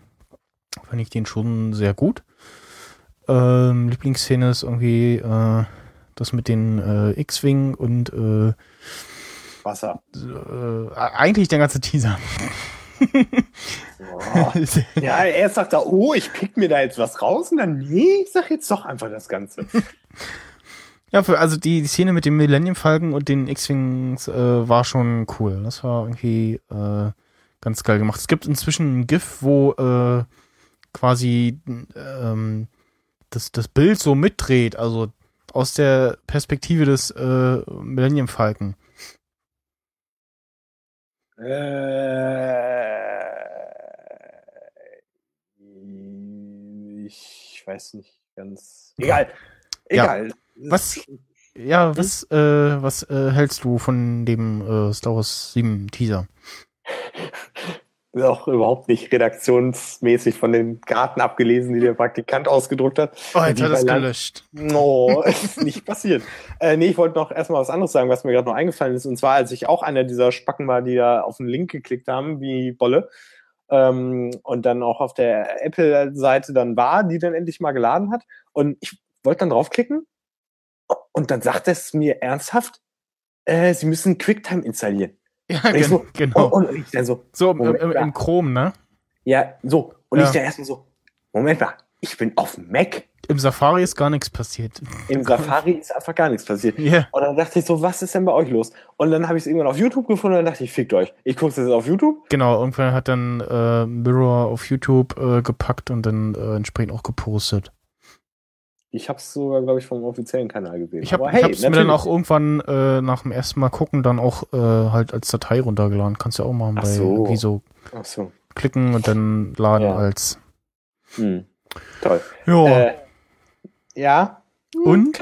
B: fand ich den schon sehr gut. Ähm, Lieblingsszene ist irgendwie äh, das mit den äh, X-Wing und äh,
C: Wasser.
B: Äh, eigentlich der ganze Teaser.
C: Oh. Ja, erst sagt er, oh, ich pick mir da jetzt was raus und dann, nee, ich sag jetzt doch einfach das Ganze.
B: Ja, für, also die, die Szene mit dem Millennium Falcon und den X-Wings äh, war schon cool. Das war irgendwie äh, ganz geil gemacht. Es gibt inzwischen ein GIF, wo äh, quasi ähm, das, das Bild so mitdreht, also aus der Perspektive des äh, Millennium Falcon.
C: Äh, weiß nicht ganz. Egal. Egal.
B: Ja. Was, ja, was, äh, was äh, hältst du von dem äh, Star Wars 7 Teaser?
C: Ist auch überhaupt nicht redaktionsmäßig von den Karten abgelesen, die der Praktikant ausgedruckt hat.
B: Oh, jetzt hat es gelöscht.
C: No, ist nicht passiert. Äh, nee, ich wollte noch erstmal was anderes sagen, was mir gerade noch eingefallen ist. Und zwar, als ich auch einer dieser Spacken war, die da auf den Link geklickt haben, wie Bolle, ähm, und dann auch auf der Apple-Seite dann war, die dann endlich mal geladen hat. Und ich wollte dann draufklicken und dann sagt es mir ernsthaft, äh, Sie müssen QuickTime installieren.
B: Ja,
C: Und so,
B: genau.
C: Und, und ich dann so,
B: so im,
C: Moment
B: im,
C: mal.
B: im Chrome, ne?
C: ja, so. Und
B: Ja.
C: ich dann erstmal so, Moment mal, ich bin auf dem Mac.
B: Im Safari ist gar nichts passiert.
C: Im Safari ist einfach gar nichts passiert.
B: Ja.
C: Und dann dachte ich so, was ist denn bei euch los? Und dann habe ich es irgendwann auf YouTube gefunden und dann dachte ich, fickt euch. Ich gucke es jetzt auf YouTube.
B: Genau, irgendwann hat dann äh, Mirror auf YouTube äh, gepackt und dann äh, entsprechend auch gepostet.
C: Ich habe es sogar, glaube ich, vom offiziellen Kanal gesehen.
B: Ich habe
C: hey,
B: es mir dann auch irgendwann äh, nach dem ersten Mal gucken dann auch äh, halt als Datei runtergeladen. Kannst du ja auch machen
C: Ach
B: bei
C: so.
B: irgendwie so
C: Ach so.
B: klicken und dann laden
C: Ja.
B: als.
C: Hm. Toll.
B: Ja.
C: Äh, ja.
B: Und?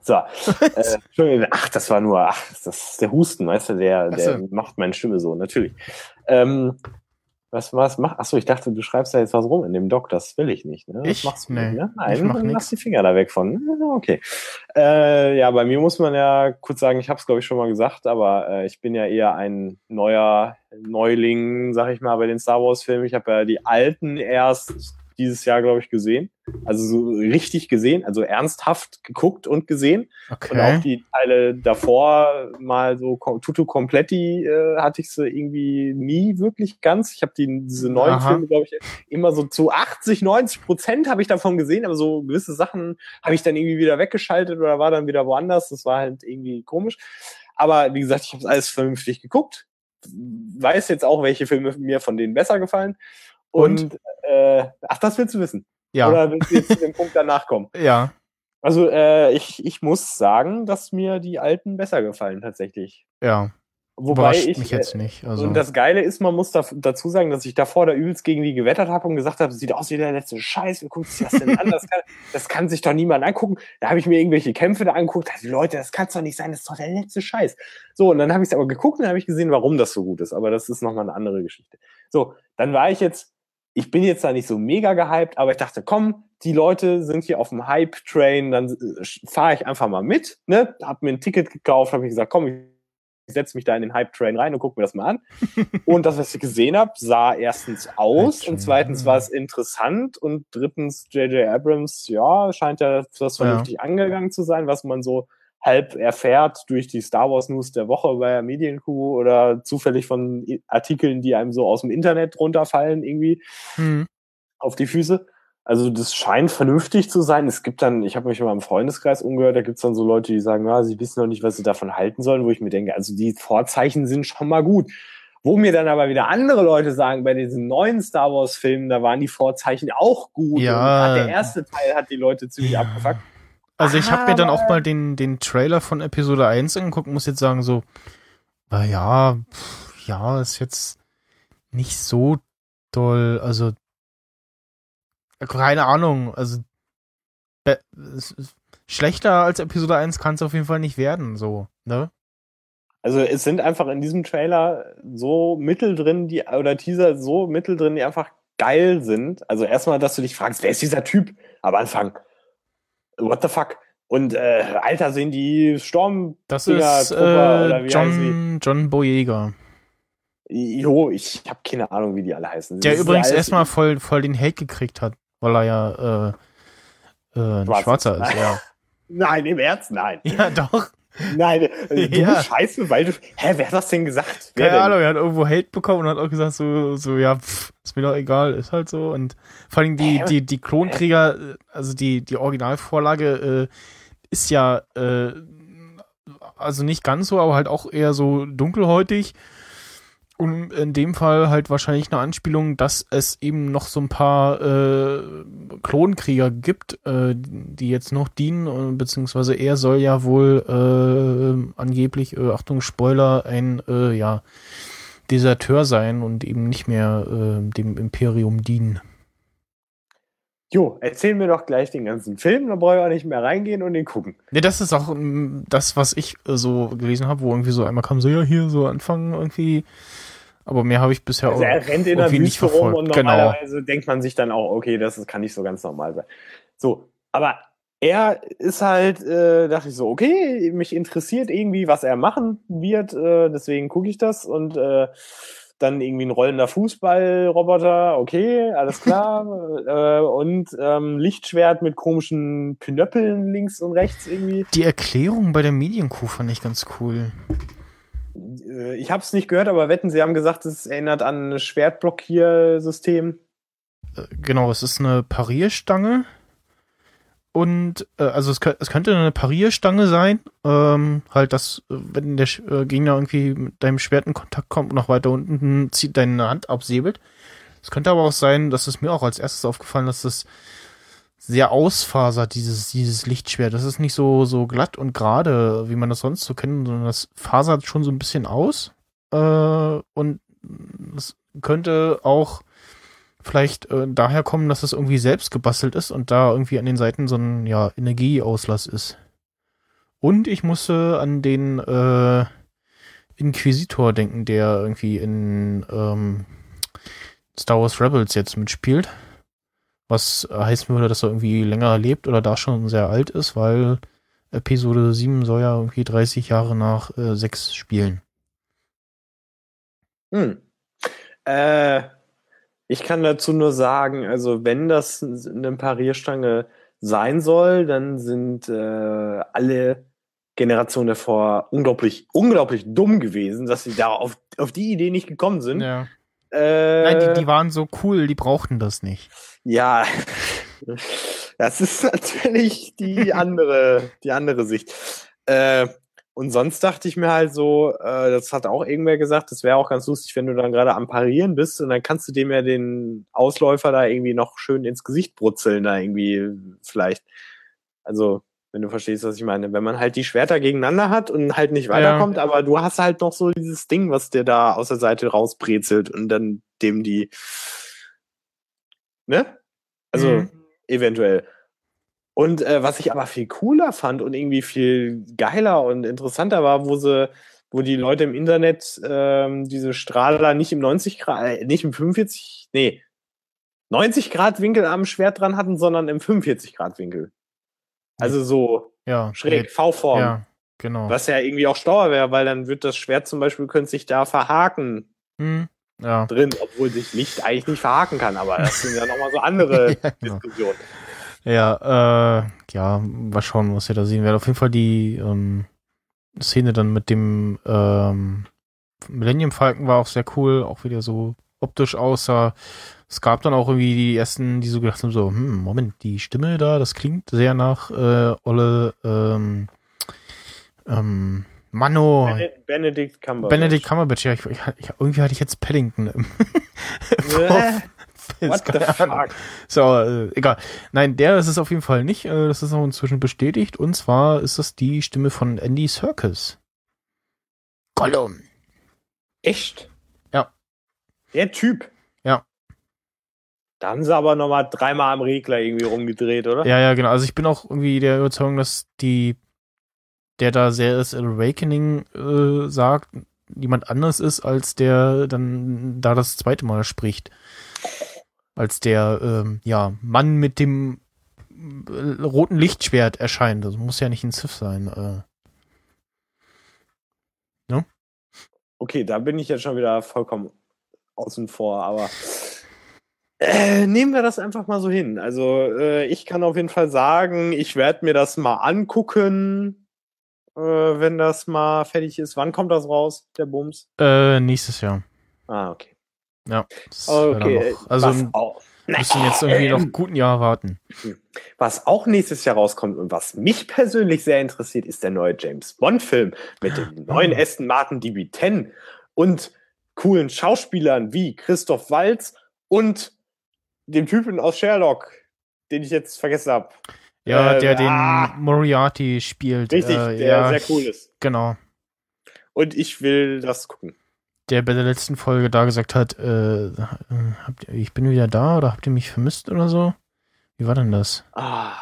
C: So. äh, ach, das war nur, ach, das ist der Husten, weißt du, der, der
B: so.
C: macht meine Stimme so, natürlich. Ähm, was, was macht? Achso, ich dachte, du schreibst da jetzt was rum in dem Doc, das will ich nicht, ne? Das
B: Ich?
C: machst du
B: Nee,
C: nicht, ne? Nein,
B: ich mach
C: dann lass die Finger da weg von. Okay. Äh, ja, bei mir muss man ja kurz sagen, ich habe es, glaube ich, schon mal gesagt, aber äh, ich bin ja eher ein neuer Neuling, sag ich mal, bei den Star Wars-Filmen. Ich habe ja die alten erst dieses Jahr, glaube ich, gesehen. Also so richtig gesehen, also ernsthaft geguckt und gesehen. Und auch
B: okay.
C: die Teile davor mal so Tutu Kompletti äh, hatte ich sie irgendwie nie wirklich ganz. Ich habe die diese neuen
B: Aha.
C: Filme, glaube ich, immer so zu 80, 90 Prozent habe ich davon gesehen, aber so gewisse Sachen habe ich dann irgendwie wieder weggeschaltet oder war dann wieder woanders. Das war halt irgendwie komisch. Aber wie gesagt, ich habe alles vernünftig geguckt. Weiß jetzt auch, welche Filme mir von denen besser gefallen. Und, äh, ach, das willst du wissen.
B: Ja.
C: Oder willst du jetzt zu dem Punkt danach kommen?
B: ja.
C: Also äh, ich, ich muss sagen, dass mir die alten besser gefallen tatsächlich.
B: Ja.
C: Wobei
B: Überrascht
C: ich
B: mich jetzt
C: äh,
B: nicht. Also.
C: und das Geile ist, man muss da, dazu sagen, dass ich davor da übelst gegen die gewettert habe und gesagt habe, sieht aus wie der letzte Scheiß, wie guckt sich das denn an? Das kann, das kann sich doch niemand angucken. Da habe ich mir irgendwelche Kämpfe da angeguckt, dachte, Leute, das kann doch nicht sein, das ist doch der letzte Scheiß. So, und dann habe ich es aber geguckt und dann habe ich gesehen, warum das so gut ist. Aber das ist nochmal eine andere Geschichte. So, dann war ich jetzt, ich bin jetzt da nicht so mega gehypt, aber ich dachte, komm, die Leute sind hier auf dem Hype-Train, dann äh, fahre ich einfach mal mit, ne? Hab mir ein Ticket gekauft, habe ich gesagt, komm, ich setze mich da in den Hype-Train rein und guck mir das mal an. und das, was ich gesehen habe, sah erstens aus und zweitens war es interessant und drittens J.J. Abrams, ja, scheint ja das vernünftig angegangen zu sein, was man so halb erfährt durch die Star Wars News der Woche bei der Medienkuh oder zufällig von Artikeln, die einem so aus dem Internet runterfallen irgendwie
B: hm.
C: auf die Füße. Also das scheint vernünftig zu sein. Es gibt dann, ich habe mich in meinem Freundeskreis umgehört, da gibt's dann so Leute, die sagen, ja, sie wissen noch nicht, was sie davon halten sollen, wo ich mir denke, also die Vorzeichen sind schon mal gut. Wo mir dann aber wieder andere Leute sagen, bei diesen neuen Star Wars Filmen, da waren die Vorzeichen auch gut.
B: Ja.
C: Der erste Teil hat die Leute ziemlich
B: Ja.
C: abgefuckt.
B: Also ich habe mir dann auch mal den, den Trailer von Episode 1 angeguckt und muss jetzt sagen, so, na ja, pff, ja, ist jetzt nicht so doll, also keine Ahnung, also be- es ist- schlechter als Episode 1 kann es auf jeden Fall nicht werden, so, ne?
C: Also es sind einfach in diesem Trailer so Mittel drin, die oder Teaser so Mittel drin, die einfach geil sind. Also erstmal, dass du dich fragst, wer ist dieser Typ am Anfang? What the fuck? Und äh, Alter, sehen die Storm
B: Das ist äh, John, John Boyega.
C: Jo, ich habe keine Ahnung, wie die alle heißen.
B: Der
C: Das
B: übrigens erstmal voll, voll den Hate gekriegt hat, weil er ja äh, äh, ein
C: Schwarz
B: Schwarzer
C: ist.
B: ist, ja.
C: Nein, im Ernst, nein.
B: Ja, doch.
C: Nein, äh, du
B: Ja.
C: Scheiße, weil du. Hä, wer hat das denn gesagt? Wer
B: Keine
C: denn?
B: Ahnung, er hat irgendwo Hate bekommen und hat auch gesagt, so, so, ja, pff, ist mir doch egal, ist halt so. Und vor allem die, die, die Klonkrieger, äh, also die, die Originalvorlage, äh, ist ja, äh, also nicht ganz so, aber halt auch eher so dunkelhäutig. Und in dem Fall halt wahrscheinlich eine Anspielung, dass es eben noch so ein paar äh, Klonkrieger gibt, äh, die jetzt noch dienen, äh, beziehungsweise er soll ja wohl äh, angeblich, äh, Achtung, Spoiler, ein äh, ja, Deserteur sein und eben nicht mehr äh, dem Imperium dienen.
C: Jo, erzähl mir doch gleich den ganzen Film, dann brauche ich auch nicht mehr reingehen und den gucken.
B: Ne, das ist auch ähm, das, was ich äh, so gelesen habe, wo irgendwie so einmal kam, so ja, hier so anfangen irgendwie. Aber mehr habe ich bisher
C: Also
B: auch
C: er rennt in der Wüste rum und
B: Genau.
C: normalerweise denkt man sich dann auch, okay, das ist- kann nicht so ganz normal sein. So, aber er ist halt, äh, dachte ich so, okay, mich interessiert irgendwie, was er machen wird, äh, deswegen gucke ich das und äh, dann irgendwie ein rollender Fußballroboter, okay, alles klar. äh, und ähm, Lichtschwert mit komischen Pinöppeln links und rechts irgendwie.
B: Die Erklärung bei der Medienkuh fand ich ganz cool.
C: Äh, ich habe es nicht gehört, aber wetten, Sie haben gesagt, es erinnert an ein Schwertblockiersystem.
B: Äh, Genau, es ist eine Parierstange. Und äh, also es, es könnte eine Parierstange sein. Ähm, halt, dass, äh, wenn der äh, Gegner irgendwie mit deinem Schwert in Kontakt kommt und nach weiter unten zieht, deine Hand absäbelt. Es könnte aber auch sein, dass es mir auch als erstes aufgefallen, dass es sehr ausfasert, dieses, dieses Lichtschwert. Das ist nicht so, so glatt und gerade, wie man das sonst so kennt, sondern das fasert schon so ein bisschen aus. Äh, und es könnte auch vielleicht äh, daher kommen, dass es irgendwie selbst gebastelt ist und da irgendwie an den Seiten so ein ja, Energieauslass ist. Und ich musste an den äh, Inquisitor denken, der irgendwie in ähm, Star Wars Rebels jetzt mitspielt. Was heißen würde, dass er irgendwie länger lebt oder da schon sehr alt ist, weil Episode 7 soll ja irgendwie 30 Jahre nach äh, 6 spielen.
C: Hm. Äh, ich kann dazu nur sagen, also wenn das eine Parierstange sein soll, dann sind äh, alle Generationen davor unglaublich, unglaublich dumm gewesen, dass sie da auf, auf die Idee nicht gekommen sind.
B: Ja.
C: Äh,
B: Nein, die, die waren so cool, die brauchten das nicht.
C: Ja, das ist natürlich die andere, die andere Sicht. Äh, und sonst dachte ich mir halt so, äh, das hat auch irgendwer gesagt, das wäre auch ganz lustig, wenn du dann gerade am Parieren bist und dann kannst du dem ja den Ausläufer da irgendwie noch schön ins Gesicht brutzeln, da irgendwie vielleicht. Also, wenn du verstehst, was ich meine. Wenn man halt die Schwerter gegeneinander hat und halt nicht weiterkommt, aber du hast halt noch so dieses Ding, was dir da aus der Seite rausbrezelt und dann dem die, ne? Also,
B: Mhm.
C: eventuell. Und äh, was ich aber viel cooler fand und irgendwie viel geiler und interessanter war, wo sie, wo die Leute im Internet ähm, diese Strahler nicht im 90 Grad, äh, nicht im 45, nee, 90 Grad Winkel am Schwert dran hatten, sondern im 45 Grad Winkel. Also so
B: Ja.
C: schräg, V-Form.
B: Ja, genau.
C: Was ja irgendwie auch schlauer wäre, weil dann wird das Schwert zum Beispiel, könnte sich da verhaken
B: Hm, ja.
C: drin, obwohl sich Licht eigentlich nicht verhaken kann, aber das sind ja nochmal so andere
B: Ja, genau.
C: Diskussionen.
B: Ja, äh, ja, mal schauen, was wir da sehen werden. Auf jeden Fall die ähm, Szene dann mit dem ähm, Millennium Falcon war auch sehr cool, auch wieder so optisch aussah. Es gab dann auch irgendwie die ersten, die so gedacht haben, so, hm, Moment, die Stimme da, das klingt sehr nach äh, Olle ähm, ähm, Mano,
C: Bene- Benedict Cumberbatch.
B: Benedict Cumberbatch. Ja, ich, ich, irgendwie hatte ich jetzt Paddington im
C: Äh, What the fuck?
B: So, äh, egal. Nein, der ist es auf jeden Fall nicht. Äh, das ist auch inzwischen bestätigt. Und zwar ist das die Stimme von Andy Serkis. Gollum.
C: Echt?
B: Ja.
C: Der Typ.
B: Ja.
C: Da haben sie aber nochmal dreimal am Regler irgendwie rumgedreht, oder?
B: Ja, ja, genau. Also ich bin auch irgendwie der Überzeugung, dass die, der da sehr ist Awakening äh, sagt, jemand anders ist, als der dann da das zweite Mal spricht. Als der, ähm, ja, Mann mit dem äh, roten Lichtschwert erscheint. Das muss ja nicht ein Sith sein. Äh.
C: Okay, da bin ich jetzt schon wieder vollkommen außen vor, aber äh, nehmen wir das einfach mal so hin. Also äh, ich kann auf jeden Fall sagen, ich werde mir das mal angucken. äh, wenn das mal fertig ist. Wann kommt das raus, der Bums?
B: Äh, nächstes Jahr.
C: Ah, okay.
B: Ja.
C: Okay,
B: also
C: auch,
B: müssen jetzt irgendwie noch einen guten Jahr warten.
C: was auch nächstes Jahr rauskommt und was mich persönlich sehr interessiert, ist der neue James Bond-Film mit dem neuen
B: Ah.
C: Aston Martin DB10 und coolen Schauspielern wie Christoph Waltz und dem Typen aus Sherlock, den ich jetzt vergessen habe.
B: Ja,
C: Äh,
B: der den
C: ah.
B: Moriarty spielt.
C: Richtig,
B: äh,
C: der
B: ja,
C: sehr cool ist.
B: Genau.
C: Und ich will das gucken.
B: Der bei der letzten Folge da gesagt hat, äh, habt ihr, ich bin wieder da oder habt ihr mich vermisst oder so? Wie war denn das?
C: Ah,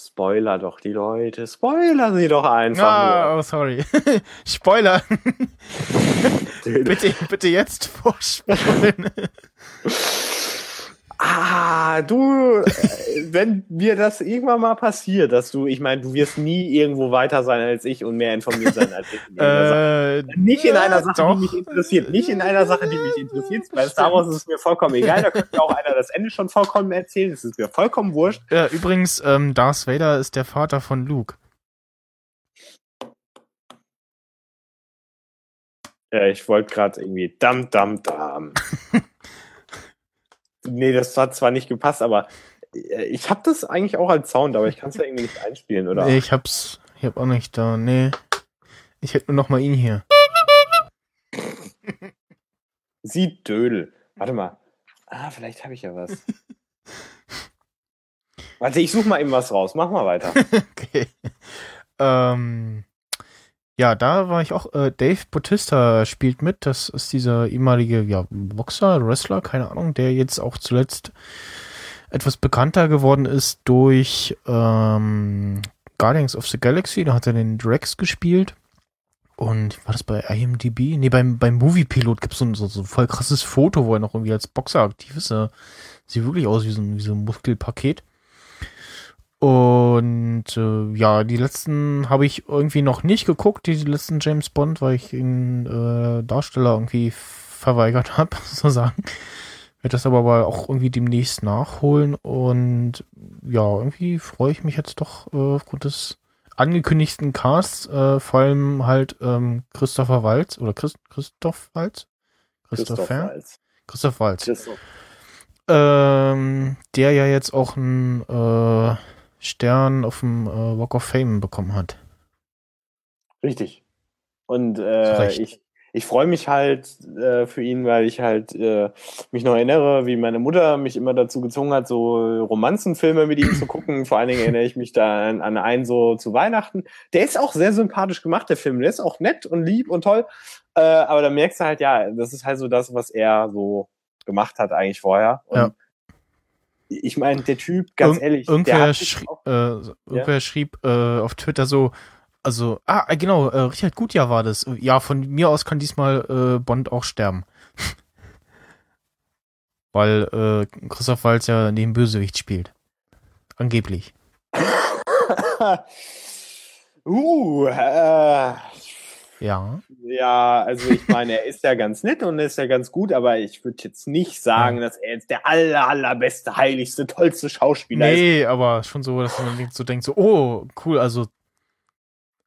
C: Spoiler doch die Leute. Spoiler sie doch einfach
B: Ah, oh, sorry. Spoiler. bitte, bitte jetzt vorspulen.
C: Ah, du, äh, wenn mir das irgendwann mal passiert, dass du, ich meine, du wirst nie irgendwo weiter sein als ich und mehr informiert sein als ich. in
B: äh,
C: Nicht in einer Sache,
B: doch.
C: die mich interessiert. Nicht in einer Sache, die mich interessiert. Bei Star Wars ist es mir vollkommen egal. Da könnte mir auch einer das Ende schon vollkommen erzählen. Es ist mir vollkommen wurscht.
B: Ja, übrigens, ähm, Darth Vader ist der Vater von Luke.
C: Ja, ich wollte gerade irgendwie dam, dam, dam. nee, das hat zwar nicht gepasst, aber äh, ich habe das eigentlich auch als Sound, aber ich kann es ja irgendwie nicht einspielen, oder?
B: Nee, ich hab's, ich hab auch nicht da, nee. Ich hätte nur noch mal ihn hier.
C: Sie Dödel. Warte mal. Ah, vielleicht habe ich ja was. Warte, ich suche mal eben was raus. Mach mal weiter.
B: Okay. Ähm, ja, da war ich auch, äh, Dave Bautista spielt mit. Das ist dieser ehemalige, ja, Boxer, Wrestler, keine Ahnung, der jetzt auch zuletzt etwas bekannter geworden ist durch ähm, Guardians of the Galaxy. Da hat er den Drax gespielt. Und war das bei IMDb? Nee, beim, beim Movie-Pilot gibt es so, ein- so, so ein voll krasses Foto, wo er noch irgendwie als Boxer aktiv ist. Er sieht wirklich aus wie so wie so ein Muskelpaket. Und äh, ja, die letzten habe ich irgendwie noch nicht geguckt, die, die letzten James Bond, weil ich den äh, Darsteller irgendwie verweigert habe, sozusagen. Werde das aber mal auch irgendwie demnächst nachholen und ja, irgendwie freue ich mich jetzt doch äh, aufgrund des angekündigten Casts, äh, vor allem halt ähm, Christopher Waltz oder Christ Christoph Waltz? Christopher?
C: Waltz.
B: Christoph Waltz.
C: Christoph.
B: Ähm, der ja jetzt auch einen äh, Stern auf dem äh, Walk of Fame bekommen hat.
C: Richtig. Und äh, ich, ich freue mich halt äh, für ihn, weil ich halt äh, mich noch erinnere, wie meine Mutter mich immer dazu gezwungen hat, so Romanzenfilme mit ihm zu gucken. Vor allen Dingen erinnere ich mich da an, an einen so zu Weihnachten. Der ist auch sehr sympathisch gemacht, der Film. Der ist auch nett und lieb und toll. Äh, aber da merkst du halt, ja, das ist halt so das, was er so gemacht hat eigentlich vorher. Und
B: Ja.
C: Ich meine, der Typ, ganz
B: Irgend-
C: ehrlich,
B: Irgendwer, schrie, äh, irgendwer schrieb äh, auf Twitter so, also, ah, äh, genau, äh, Richard Gutjahr war das. Ja, von mir aus kann diesmal äh, Bond auch sterben. Weil äh, Christoph Waltz ja neben Bösewicht spielt. Angeblich.
C: uh, äh,
B: Ja.
C: Ja, also ich meine, er ist ja ganz nett und er ist ja ganz gut, aber ich würde jetzt nicht sagen, dass er jetzt der aller, allerbeste, heiligste, tollste Schauspieler ist.
B: Nee, aber schon so, dass man so denkt, so, oh, cool, also,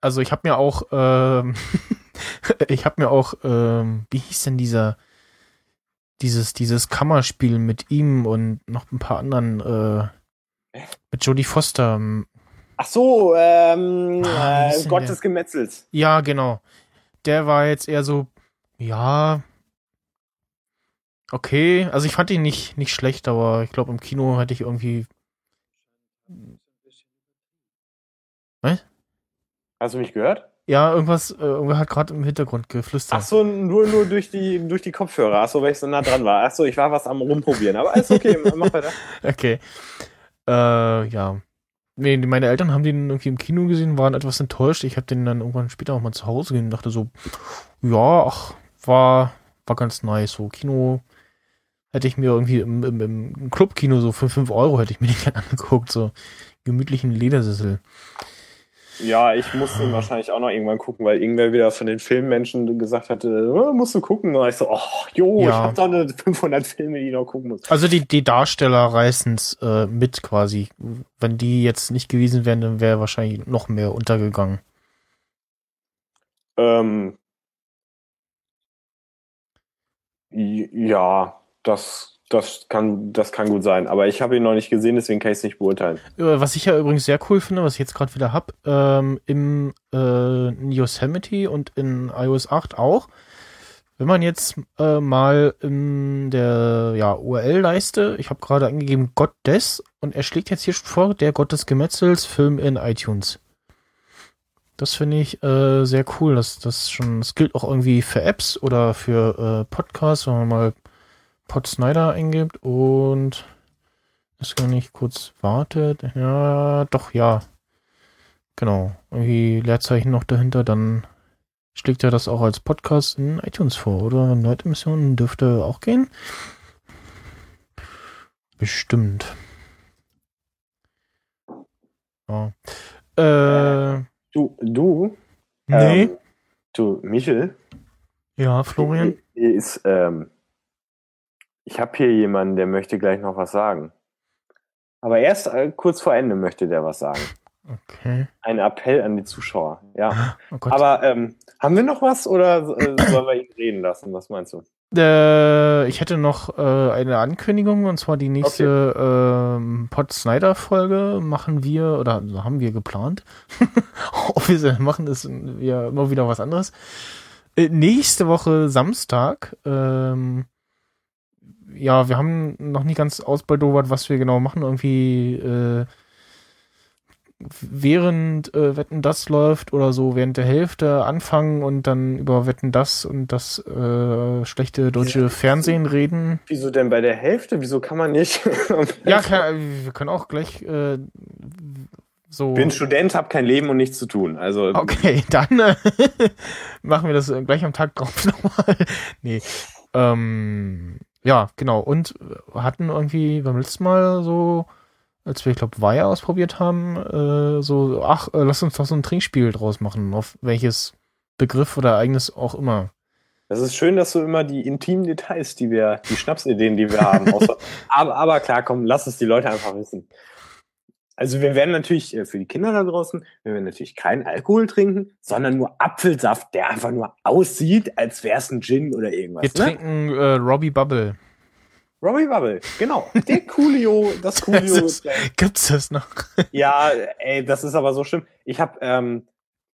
B: also ich habe mir auch, ähm, ich habe mir auch, ähm, wie hieß denn dieser, dieses, dieses Kammerspiel mit ihm und noch ein paar anderen, äh, mit Jodie Foster. ähm,
C: Ach so, ähm,
B: Ah,
C: äh,
B: denn
C: Gott
B: der?
C: des Gemetzels.
B: Ja, genau. Der war jetzt eher so, ja, okay. Also ich fand ihn nicht, nicht schlecht, aber ich glaube im Kino hatte ich irgendwie,
C: Hast du mich gehört?
B: ja, irgendwas, äh, irgendwer hat gerade im Hintergrund geflüstert.
C: Ach so, nur, nur durch die, durch die Kopfhörer. Ach so, weil ich so nah dran war. Ach so, ich war was am rumprobieren. Aber alles okay, mach weiter.
B: Okay. Äh, ja. Nee, meine Eltern haben den irgendwie im Kino gesehen, waren etwas enttäuscht. Ich habe den dann irgendwann später auch mal zu Hause gesehen und dachte so, ja, ach, war, war ganz nice. So, Kino hätte ich mir irgendwie im, im, im Clubkino so für 5 Euro hätte ich mir den gerne angeguckt. So gemütlichen Ledersessel.
C: Ja, ich muss ihn wahrscheinlich auch noch irgendwann gucken, weil irgendwer wieder von den Filmmenschen gesagt hatte, oh, musst du gucken. Und ich so, oh, jo, ich
B: Ja.
C: hab doch eine 500 Filme, die ich noch gucken muss.
B: Also die, die Darsteller reißen es äh, mit quasi. Wenn die jetzt nicht gewesen wären, dann wäre wahrscheinlich noch mehr untergegangen.
C: Ähm, ja, das, das kann, das kann gut sein. Aber ich habe ihn noch nicht gesehen, deswegen kann ich es nicht beurteilen.
B: Äh, Was ich ja übrigens sehr cool finde, was ich jetzt gerade wieder hab, ähm, im äh, Yosemite und in iOS 8 auch. Wenn man jetzt äh, mal in der ja, URL-Leiste, ich habe gerade angegeben Gott des und er schlägt jetzt hier schon vor, der Gott des Gemetzels, Film in iTunes. Das finde ich äh, sehr cool. dass das schon, das gilt auch irgendwie für Apps oder für äh, Podcasts, wenn man mal Pod Snyder eingibt und ist gar nicht kurz wartet. Ja, doch, ja. Genau. Irgendwie Leerzeichen noch dahinter, dann schlägt er das auch als Podcast in iTunes vor, oder? Neuemissionen dürfte auch gehen. Bestimmt. Ja. Äh,
C: Du, du,
B: nee.
C: ähm, du, Michel,
B: ja, Florian.
C: ist, ähm, ich habe hier jemanden, der möchte gleich noch was sagen. Aber erst äh, kurz vor Ende möchte der was sagen.
B: Okay.
C: Ein Appell an die Zuschauer. Ja.
B: Oh.
C: Aber ähm, haben wir noch was oder äh, sollen wir ihn reden lassen? Was meinst du?
B: Äh, ich hätte noch äh, eine Ankündigung und zwar die nächste ähm, Pod Snyder Folge machen wir oder haben wir geplant. Sie machen, ist ja immer wieder was anderes. Äh, nächste Woche Samstag. Ähm, ja, wir haben noch nie ganz ausbaldowert, was wir genau machen. Irgendwie äh, während äh, Wetten das läuft oder so während der Hälfte anfangen und dann über Wetten das und das äh, schlechte deutsche
C: Ja.
B: Fernsehen reden.
C: Wieso denn bei der Hälfte? Wieso kann man nicht?
B: Ja, kann, wir können auch gleich äh, so.
C: bin Student, habe kein Leben und nichts zu tun. Also
B: Okay, dann äh, machen wir das gleich am Tag drauf nochmal. nee. Ähm, ja, genau. Und hatten irgendwie beim letzten Mal so, als wir, ich glaube, Weiher ausprobiert haben, äh, so, ach, äh, lass uns doch so ein Trinkspiel draus machen, auf welches Begriff oder Ereignis auch immer.
C: Das ist schön, dass du immer die intimen Details, die wir, die Schnapsideen, die wir haben, aber, aber klar, komm, lass es die Leute einfach wissen. Also wir werden natürlich äh, für die Kinder da draußen, wir werden natürlich keinen Alkohol trinken, sondern nur Apfelsaft, der einfach nur aussieht, als wäre es ein Gin oder irgendwas.
B: Wir
C: ne?
B: trinken äh, Robbie Bubble.
C: Robbie Bubble, genau. Der Coolio, das Coolio.
B: Das ist- Gibt's das noch?
C: Ja, ey, das ist aber so schlimm. Ich habe ähm,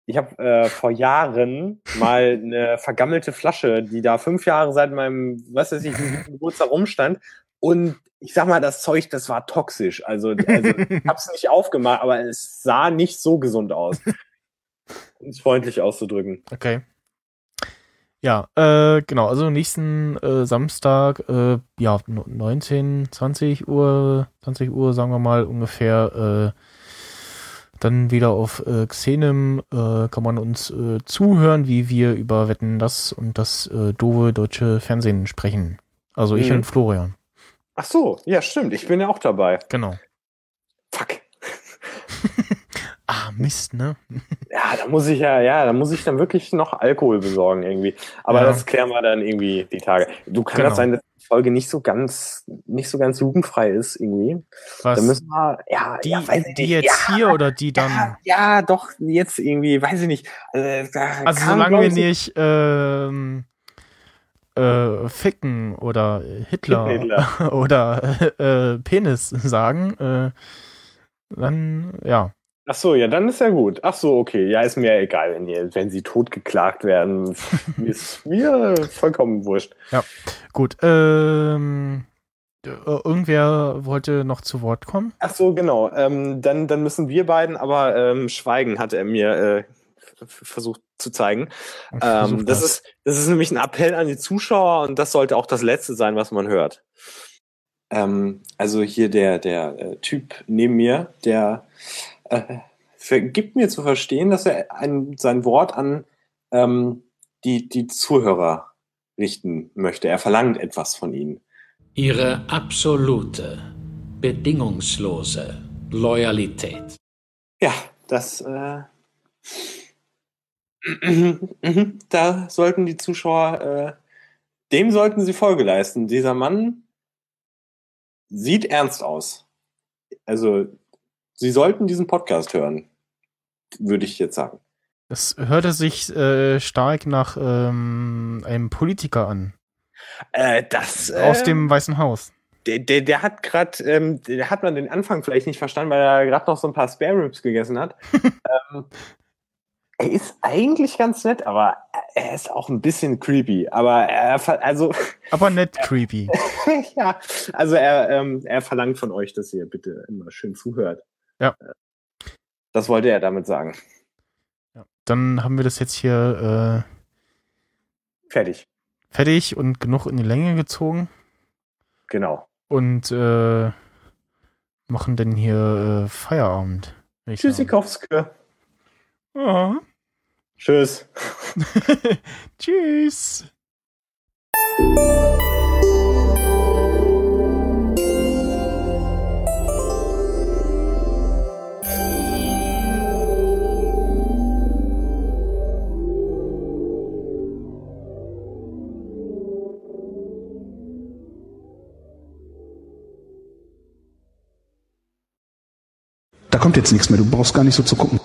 C: ich habe äh, vor Jahren mal eine vergammelte Flasche, die da fünf Jahre seit meinem, was weiß ich, Geburtstag rumstand. Und ich sag mal, das Zeug, das war toxisch. Also, also ich hab's nicht aufgemacht, aber es sah nicht so gesund aus. Um es freundlich auszudrücken.
B: Okay. Ja, äh, genau, also nächsten äh, Samstag, äh, ja, no- 19, 20 Uhr, 20 Uhr, sagen wir mal ungefähr, äh, dann wieder auf äh, Xenem äh, kann man uns äh, zuhören, wie wir über Wetten das und das doofe deutsche Fernsehen sprechen. Also ich
C: Mhm.
B: und Florian.
C: Ach so, ja, stimmt. Ich bin ja auch dabei.
B: Genau.
C: Fuck.
B: Ah, Mist, ne?
C: Ja, da muss ich ja, ja, da muss ich dann wirklich noch Alkohol besorgen irgendwie. Aber
B: Ja.
C: das klären wir dann irgendwie die Tage. Du kann
B: Genau.
C: das sein, dass die Folge nicht so ganz, nicht so ganz jugendfrei ist irgendwie.
B: Was?
C: Da müssen wir, ja,
B: die,
C: ja,
B: die jetzt
C: ja,
B: hier oder die dann?
C: Ja, doch, jetzt irgendwie, weiß ich nicht. Also, da
B: Also
C: kam,
B: solange wir nicht ähm, äh, Ficken oder Hitler,
C: Hitler.
B: oder äh, Penis sagen, äh, dann ja.
C: Ach so, ja, dann ist ja gut. Ach so, okay. Ja, ist mir egal, wenn, ihr, wenn sie totgeklagt werden. ist mir vollkommen wurscht.
B: Gut. Ähm, äh, irgendwer wollte noch zu Wort kommen?
C: Ach so, genau. Ähm, dann, dann müssen wir beiden aber ähm, schweigen, hat er mir äh, versucht zu zeigen. Ähm, das, ist, das ist nämlich ein Appell an die Zuschauer und das sollte auch das Letzte sein, was man hört. Ähm, also hier der, der äh, Typ neben mir, der äh, gibt mir zu verstehen, dass er ein, sein Wort an ähm, die, die Zuhörer richten möchte. Er verlangt etwas von ihnen.
D: Ihre absolute, bedingungslose Loyalität.
C: Ja, das, äh, da sollten die Zuschauer, äh, dem sollten sie Folge leisten. Dieser Mann sieht ernst aus. Also, sie sollten diesen Podcast hören, würde ich jetzt sagen.
B: Das hörte sich äh, stark nach ähm, einem Politiker an.
C: Äh, das
B: Aus dem Weißen Haus.
C: Der, der, der hat gerade, ähm, der hat man den Anfang vielleicht nicht verstanden, weil er gerade noch so ein paar Spare Ribs gegessen hat. ähm, er ist eigentlich ganz nett, aber er ist auch ein bisschen creepy. Aber er, also,
B: Aber nett creepy.
C: ja, also er, ähm, er verlangt von euch, dass ihr bitte immer schön zuhört.
B: Ja.
C: Das wollte er damit sagen.
B: Ja. Dann haben wir das jetzt hier äh,
C: Fertig.
B: fertig und genug in die Länge gezogen
C: Genau.
B: und äh, machen dann hier äh, Feierabend. würd Ja.
C: Tschüss.
B: Tschüss.
E: Da kommt jetzt nichts mehr, du brauchst gar nicht so zu gucken.